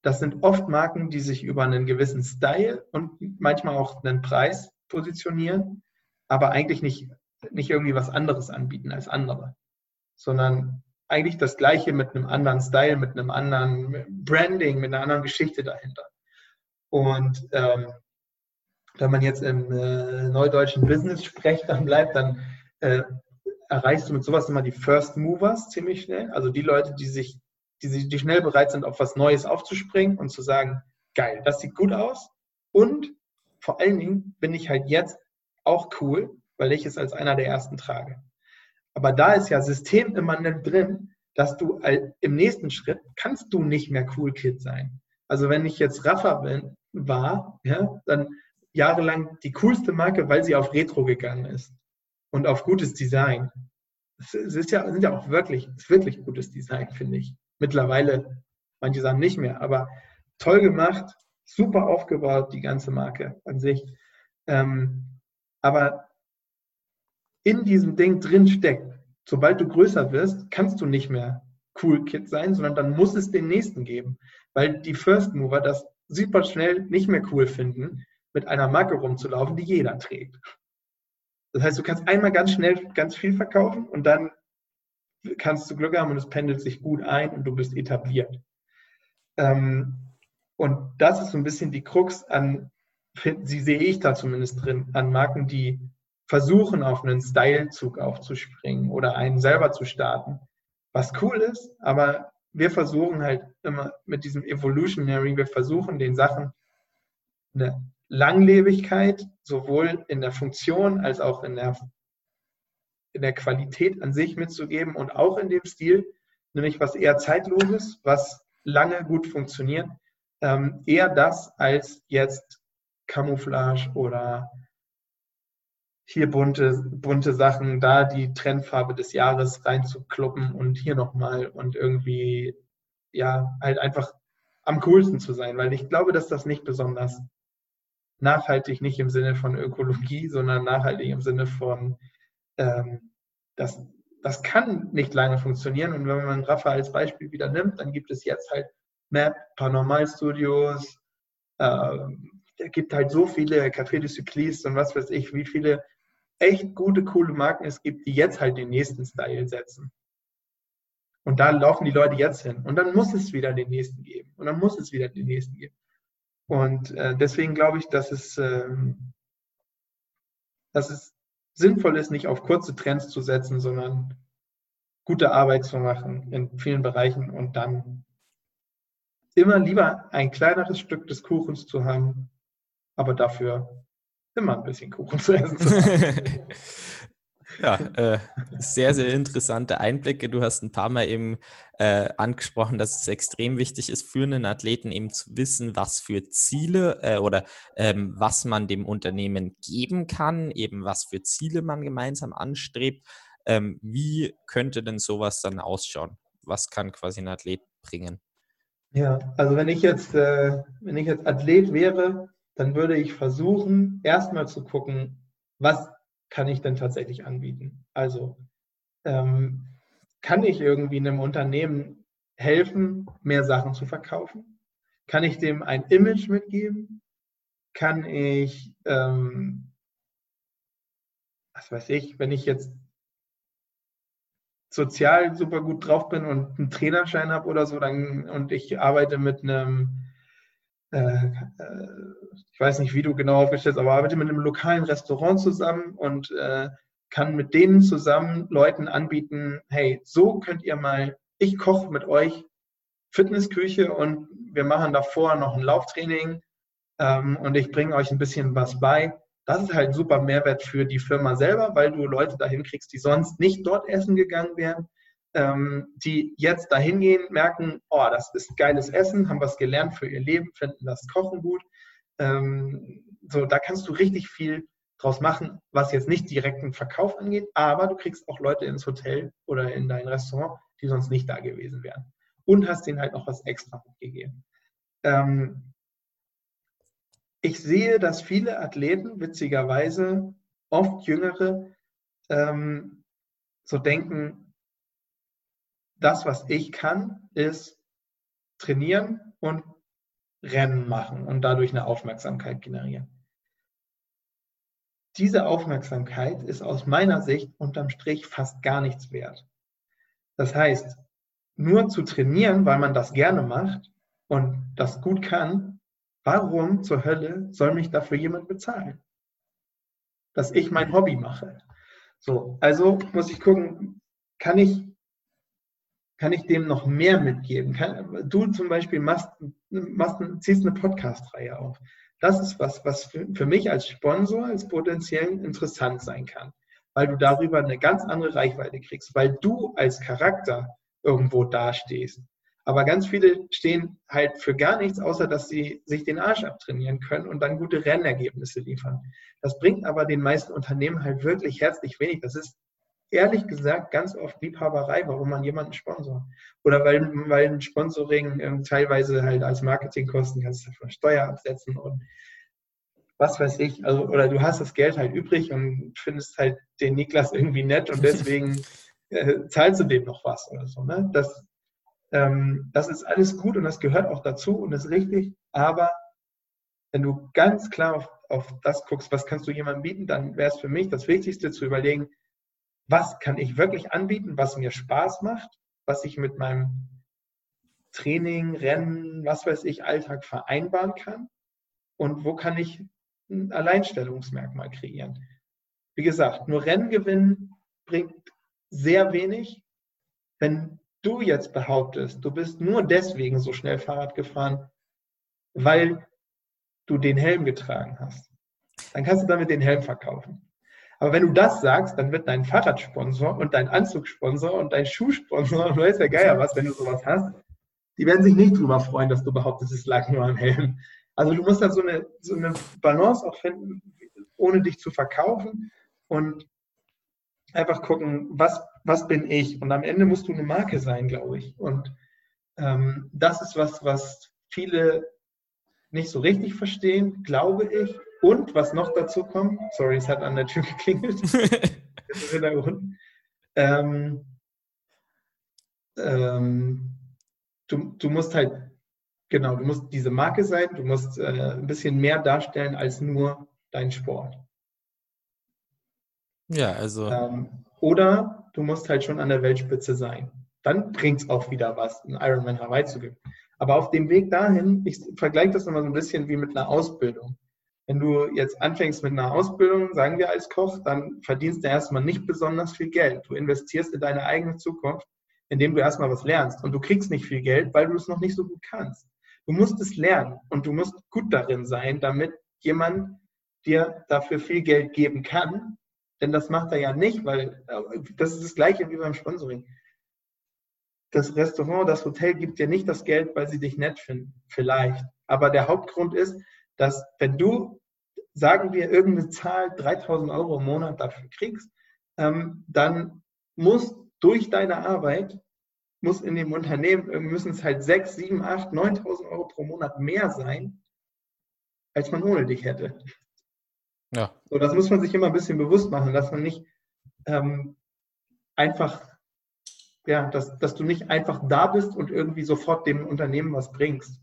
Das sind oft Marken, die sich über einen gewissen Style und manchmal auch einen Preis positionieren, aber eigentlich nicht nicht irgendwie was anderes anbieten als andere, sondern eigentlich das Gleiche mit einem anderen Style, mit einem anderen Branding, mit einer anderen Geschichte dahinter. Und ähm, wenn man jetzt im äh, neudeutschen Business-Sprech dann bleibt, dann äh, erreichst du mit sowas immer die First Movers ziemlich schnell. Also die Leute, die sich, die, die schnell bereit sind, auf was Neues aufzuspringen und zu sagen, geil, das sieht gut aus. Und vor allen Dingen bin ich halt jetzt auch cool, weil ich es als einer der ersten trage. Aber da ist ja systemimmanent drin, dass du im nächsten Schritt kannst du nicht mehr Cool Kid sein. Also wenn ich jetzt Rafa bin, war, ja, dann jahrelang die coolste Marke, weil sie auf Retro gegangen ist und auf gutes Design. Es ist ja, sind ja auch wirklich, ist wirklich gutes Design, finde ich. Mittlerweile, manche sagen nicht mehr, aber toll gemacht, super aufgebaut, die ganze Marke an sich. Ähm, aber in diesem Ding drin steckt. Sobald du größer wirst, kannst du nicht mehr Cool Kid sein, sondern dann muss es den nächsten geben. Weil die First Mover das super schnell nicht mehr cool finden, mit einer Marke rumzulaufen, die jeder trägt. Das heißt, du kannst einmal ganz schnell ganz viel verkaufen und dann kannst du Glück haben und es pendelt sich gut ein und du bist etabliert. Ähm, und das ist so ein bisschen die Krux an, sie sehe ich da zumindest drin, an Marken, die versuchen, auf einen Stylezug aufzuspringen oder einen selber zu starten. Was cool ist, aber wir versuchen halt immer mit diesem Evolutionary, wir versuchen den Sachen eine Langlebigkeit sowohl in der Funktion als auch in der, in der Qualität an sich mitzugeben und auch in dem Stil, nämlich was eher zeitloses, was lange gut funktioniert, ähm, eher das als jetzt Camouflage oder hier bunte, bunte Sachen, da die Trendfarbe des Jahres reinzukloppen und hier nochmal und irgendwie, ja, halt einfach am coolsten zu sein, weil ich glaube, dass das nicht besonders nachhaltig, nicht im Sinne von Ökologie, sondern nachhaltig im Sinne von, ähm, das, das kann nicht lange funktionieren. Und wenn man Rafa als Beispiel wieder nimmt, dann gibt es jetzt halt Map, Paranormal Studios, äh, es gibt halt so viele Café de Cycliste und was weiß ich, wie viele echt gute, coole Marken es gibt, die jetzt halt den nächsten Style setzen. Und da laufen die Leute jetzt hin. Und dann muss es wieder den nächsten geben. Und dann muss es wieder den nächsten geben. Und äh, deswegen glaube ich, dass es, ähm, dass es sinnvoll ist, nicht auf kurze Trends zu setzen, sondern gute Arbeit zu machen in vielen Bereichen und dann immer lieber ein kleineres Stück des Kuchens zu haben, aber dafür immer ein bisschen Kuchen zu essen. ja, äh, sehr, sehr interessante Einblicke. Du hast ein paar Mal eben äh, angesprochen, dass es extrem wichtig ist für einen Athleten eben zu wissen, was für Ziele äh, oder ähm, was man dem Unternehmen geben kann, eben was für Ziele man gemeinsam anstrebt. Ähm, wie könnte denn sowas dann ausschauen? Was kann quasi ein Athlet bringen? Ja, also wenn ich jetzt, äh, wenn ich jetzt Athlet wäre, dann würde ich versuchen, erstmal zu gucken, was kann ich denn tatsächlich anbieten? Also ähm, kann ich irgendwie einem Unternehmen helfen, mehr Sachen zu verkaufen? Kann ich dem ein Image mitgeben? Kann ich, ähm, was weiß ich, wenn ich jetzt sozial super gut drauf bin und einen Trainerschein habe oder so, dann und ich arbeite mit einem ich weiß nicht, wie du genau aufgestellt bist, aber arbeite mit einem lokalen Restaurant zusammen und äh, kann mit denen zusammen Leuten anbieten, hey, so könnt ihr mal, ich koche mit euch Fitnessküche und wir machen davor noch ein Lauftraining ähm, und ich bringe euch ein bisschen was bei. Das ist halt ein super Mehrwert für die Firma selber, weil du Leute dahin kriegst, die sonst nicht dort essen gegangen wären ähm, die jetzt dahin gehen, merken, oh, das ist geiles Essen, haben was gelernt für ihr Leben, finden das Kochen gut. Ähm, so, da kannst du richtig viel draus machen, was jetzt nicht direkten Verkauf angeht, aber du kriegst auch Leute ins Hotel oder in dein Restaurant, die sonst nicht da gewesen wären. Und hast denen halt noch was extra mitgegeben. Ähm, ich sehe, dass viele Athleten, witzigerweise, oft jüngere, ähm, so denken, das, was ich kann, ist trainieren und Rennen machen und dadurch eine Aufmerksamkeit generieren. Diese Aufmerksamkeit ist aus meiner Sicht unterm Strich fast gar nichts wert. Das heißt, nur zu trainieren, weil man das gerne macht und das gut kann, warum zur Hölle soll mich dafür jemand bezahlen? Dass ich mein Hobby mache. So, also muss ich gucken, kann ich kann ich dem noch mehr mitgeben? Kann, du zum Beispiel machst, machst, ziehst eine Podcast-Reihe auf. Das ist was, was für, für mich als Sponsor, als potenziell interessant sein kann, weil du darüber eine ganz andere Reichweite kriegst, weil du als Charakter irgendwo dastehst. Aber ganz viele stehen halt für gar nichts, außer dass sie sich den Arsch abtrainieren können und dann gute Rennergebnisse liefern. Das bringt aber den meisten Unternehmen halt wirklich herzlich wenig. Das ist ehrlich gesagt ganz oft Liebhaberei, warum man jemanden sponsort. Oder weil, weil ein Sponsoring ähm, teilweise halt als Marketingkosten kannst du von Steuer absetzen und was weiß ich. Also, oder du hast das Geld halt übrig und findest halt den Niklas irgendwie nett und deswegen äh, zahlst du dem noch was oder so. Ne? Das, ähm, das ist alles gut und das gehört auch dazu und ist richtig, aber wenn du ganz klar auf, auf das guckst, was kannst du jemandem bieten, dann wäre es für mich das Wichtigste zu überlegen, was kann ich wirklich anbieten, was mir Spaß macht, was ich mit meinem Training, Rennen, was weiß ich, Alltag vereinbaren kann und wo kann ich ein Alleinstellungsmerkmal kreieren. Wie gesagt, nur Rennen gewinnen bringt sehr wenig. Wenn du jetzt behauptest, du bist nur deswegen so schnell Fahrrad gefahren, weil du den Helm getragen hast, dann kannst du damit den Helm verkaufen. Aber wenn du das sagst, dann wird dein Fahrradsponsor und dein Anzugsponsor und dein Schuhsponsor und weiß ja Geier was, wenn du sowas hast, die werden sich nicht drüber freuen, dass du behauptest, es lag nur am Helm. Also du musst da so eine, so eine Balance auch finden, ohne dich zu verkaufen und einfach gucken, was, was bin ich? Und am Ende musst du eine Marke sein, glaube ich. Und ähm, das ist was, was viele nicht so richtig verstehen, glaube ich. Und was noch dazu kommt, sorry, es hat an der Tür geklingelt. ähm, ähm, du, du musst halt, genau, du musst diese Marke sein, du musst äh, ein bisschen mehr darstellen als nur dein Sport. Ja, also. Ähm, oder du musst halt schon an der Weltspitze sein. Dann bringt es auch wieder was, einen Ironman Hawaii zu gewinnen. Aber auf dem Weg dahin, ich vergleiche das nochmal so ein bisschen wie mit einer Ausbildung. Wenn du jetzt anfängst mit einer Ausbildung, sagen wir als Koch, dann verdienst du erstmal nicht besonders viel Geld. Du investierst in deine eigene Zukunft, indem du erstmal was lernst. Und du kriegst nicht viel Geld, weil du es noch nicht so gut kannst. Du musst es lernen und du musst gut darin sein, damit jemand dir dafür viel Geld geben kann. Denn das macht er ja nicht, weil äh, das ist das Gleiche wie beim Sponsoring das Restaurant, das Hotel gibt dir nicht das Geld, weil sie dich nett finden. Vielleicht. Aber der Hauptgrund ist, dass wenn du, sagen wir, irgendeine Zahl 3000 Euro im Monat dafür kriegst, ähm, dann muss durch deine Arbeit, muss in dem Unternehmen, müssen es halt 6, 7, 8, 9000 Euro pro Monat mehr sein, als man ohne dich hätte. Ja. So, das muss man sich immer ein bisschen bewusst machen, dass man nicht ähm, einfach ja, dass, dass du nicht einfach da bist und irgendwie sofort dem Unternehmen was bringst.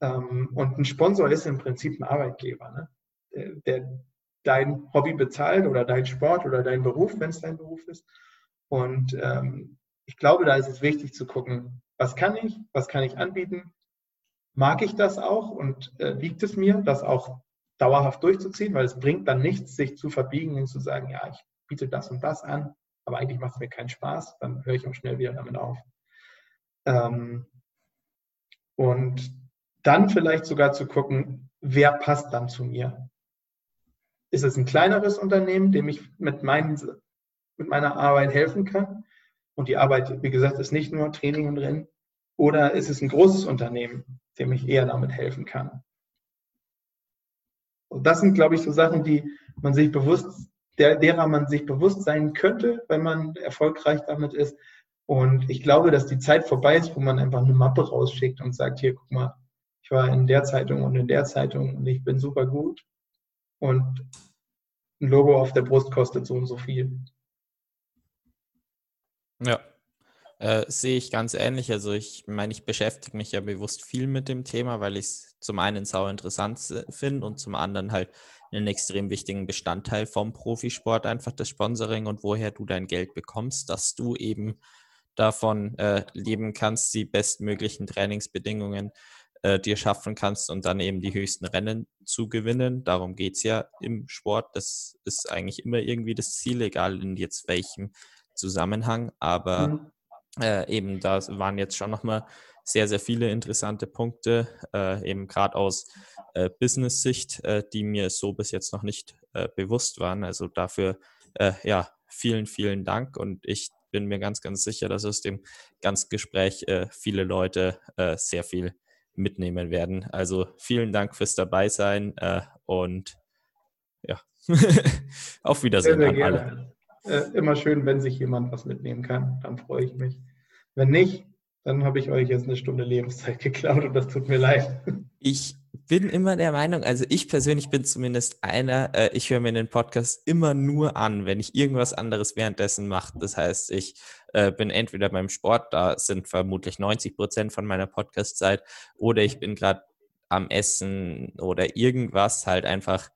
Ähm, und ein Sponsor ist im Prinzip ein Arbeitgeber, ne? der, der dein Hobby bezahlt oder dein Sport oder dein Beruf, wenn es dein Beruf ist. Und ähm, ich glaube, da ist es wichtig zu gucken, was kann ich, was kann ich anbieten, mag ich das auch und äh, liegt es mir, das auch dauerhaft durchzuziehen, weil es bringt dann nichts, sich zu verbiegen und zu sagen, ja, ich biete das und das an aber eigentlich macht es mir keinen Spaß, dann höre ich auch schnell wieder damit auf. Ähm, und dann vielleicht sogar zu gucken, wer passt dann zu mir. Ist es ein kleineres Unternehmen, dem ich mit, meinen, mit meiner Arbeit helfen kann? Und die Arbeit, wie gesagt, ist nicht nur Training und Rennen. Oder ist es ein großes Unternehmen, dem ich eher damit helfen kann? Und das sind, glaube ich, so Sachen, die man sich bewusst der, derer man sich bewusst sein könnte, wenn man erfolgreich damit ist. Und ich glaube, dass die Zeit vorbei ist, wo man einfach eine Mappe rausschickt und sagt, hier, guck mal, ich war in der Zeitung und in der Zeitung und ich bin super gut. Und ein Logo auf der Brust kostet so und so viel. Ja, äh, sehe ich ganz ähnlich. Also ich meine, ich beschäftige mich ja bewusst viel mit dem Thema, weil ich es zum einen sau interessant finde und zum anderen halt einen extrem wichtigen Bestandteil vom Profisport, einfach das Sponsoring und woher du dein Geld bekommst, dass du eben davon äh, leben kannst, die bestmöglichen Trainingsbedingungen äh, dir schaffen kannst und dann eben die höchsten Rennen zu gewinnen. Darum geht es ja im Sport. Das ist eigentlich immer irgendwie das Ziel, egal in jetzt welchem Zusammenhang. Aber mhm. äh, eben da waren jetzt schon nochmal sehr, sehr viele interessante Punkte, äh, eben gerade aus äh, Business-Sicht, äh, die mir so bis jetzt noch nicht äh, bewusst waren. Also dafür, äh, ja, vielen, vielen Dank und ich bin mir ganz, ganz sicher, dass aus dem ganzen Gespräch äh, viele Leute sehr viel mitnehmen werden. Also vielen Dank fürs Dabeisein und ja, auf Wiedersehen sehr, sehr an alle. immer schön, wenn sich jemand was mitnehmen kann, dann freue ich mich. Wenn nicht, dann habe ich euch jetzt eine Stunde Lebenszeit geklaut und das tut mir leid. Ich bin immer der Meinung, also ich persönlich bin zumindest einer, äh, ich höre mir den Podcast immer nur an, wenn ich irgendwas anderes währenddessen mache. Das heißt, ich äh, bin entweder beim Sport, da sind vermutlich 90 Prozent von meiner Podcast-Zeit, oder ich bin gerade am Essen oder irgendwas halt einfach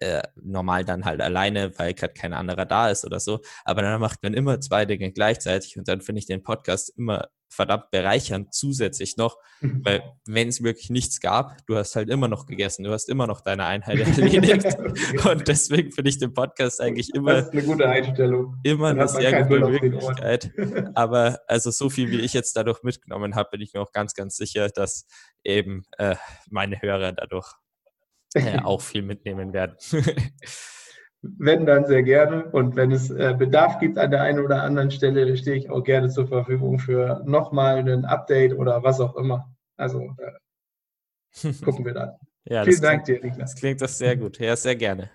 äh, normal dann halt alleine, weil gerade kein anderer da ist oder so. Aber dann macht man immer zwei Dinge gleichzeitig und dann finde ich den Podcast immer verdammt bereichernd zusätzlich noch, mhm. weil wenn es wirklich nichts gab, du hast halt immer noch gegessen, du hast immer noch deine Einheit erledigt und deswegen finde ich den Podcast eigentlich immer das ist eine gute Einstellung. Immer eine sehr gute Möglichkeit. Aber also so viel wie ich jetzt dadurch mitgenommen habe, bin ich mir auch ganz, ganz sicher, dass eben äh, meine Hörer dadurch äh, auch viel mitnehmen werden. wenn dann sehr gerne. Und wenn es äh, Bedarf gibt an der einen oder anderen Stelle, stehe ich auch gerne zur Verfügung für nochmal ein Update oder was auch immer. Also äh, gucken wir dann. ja, Vielen Dank klingt, dir, Niklas. Das klingt doch sehr gut. Ja, sehr gerne.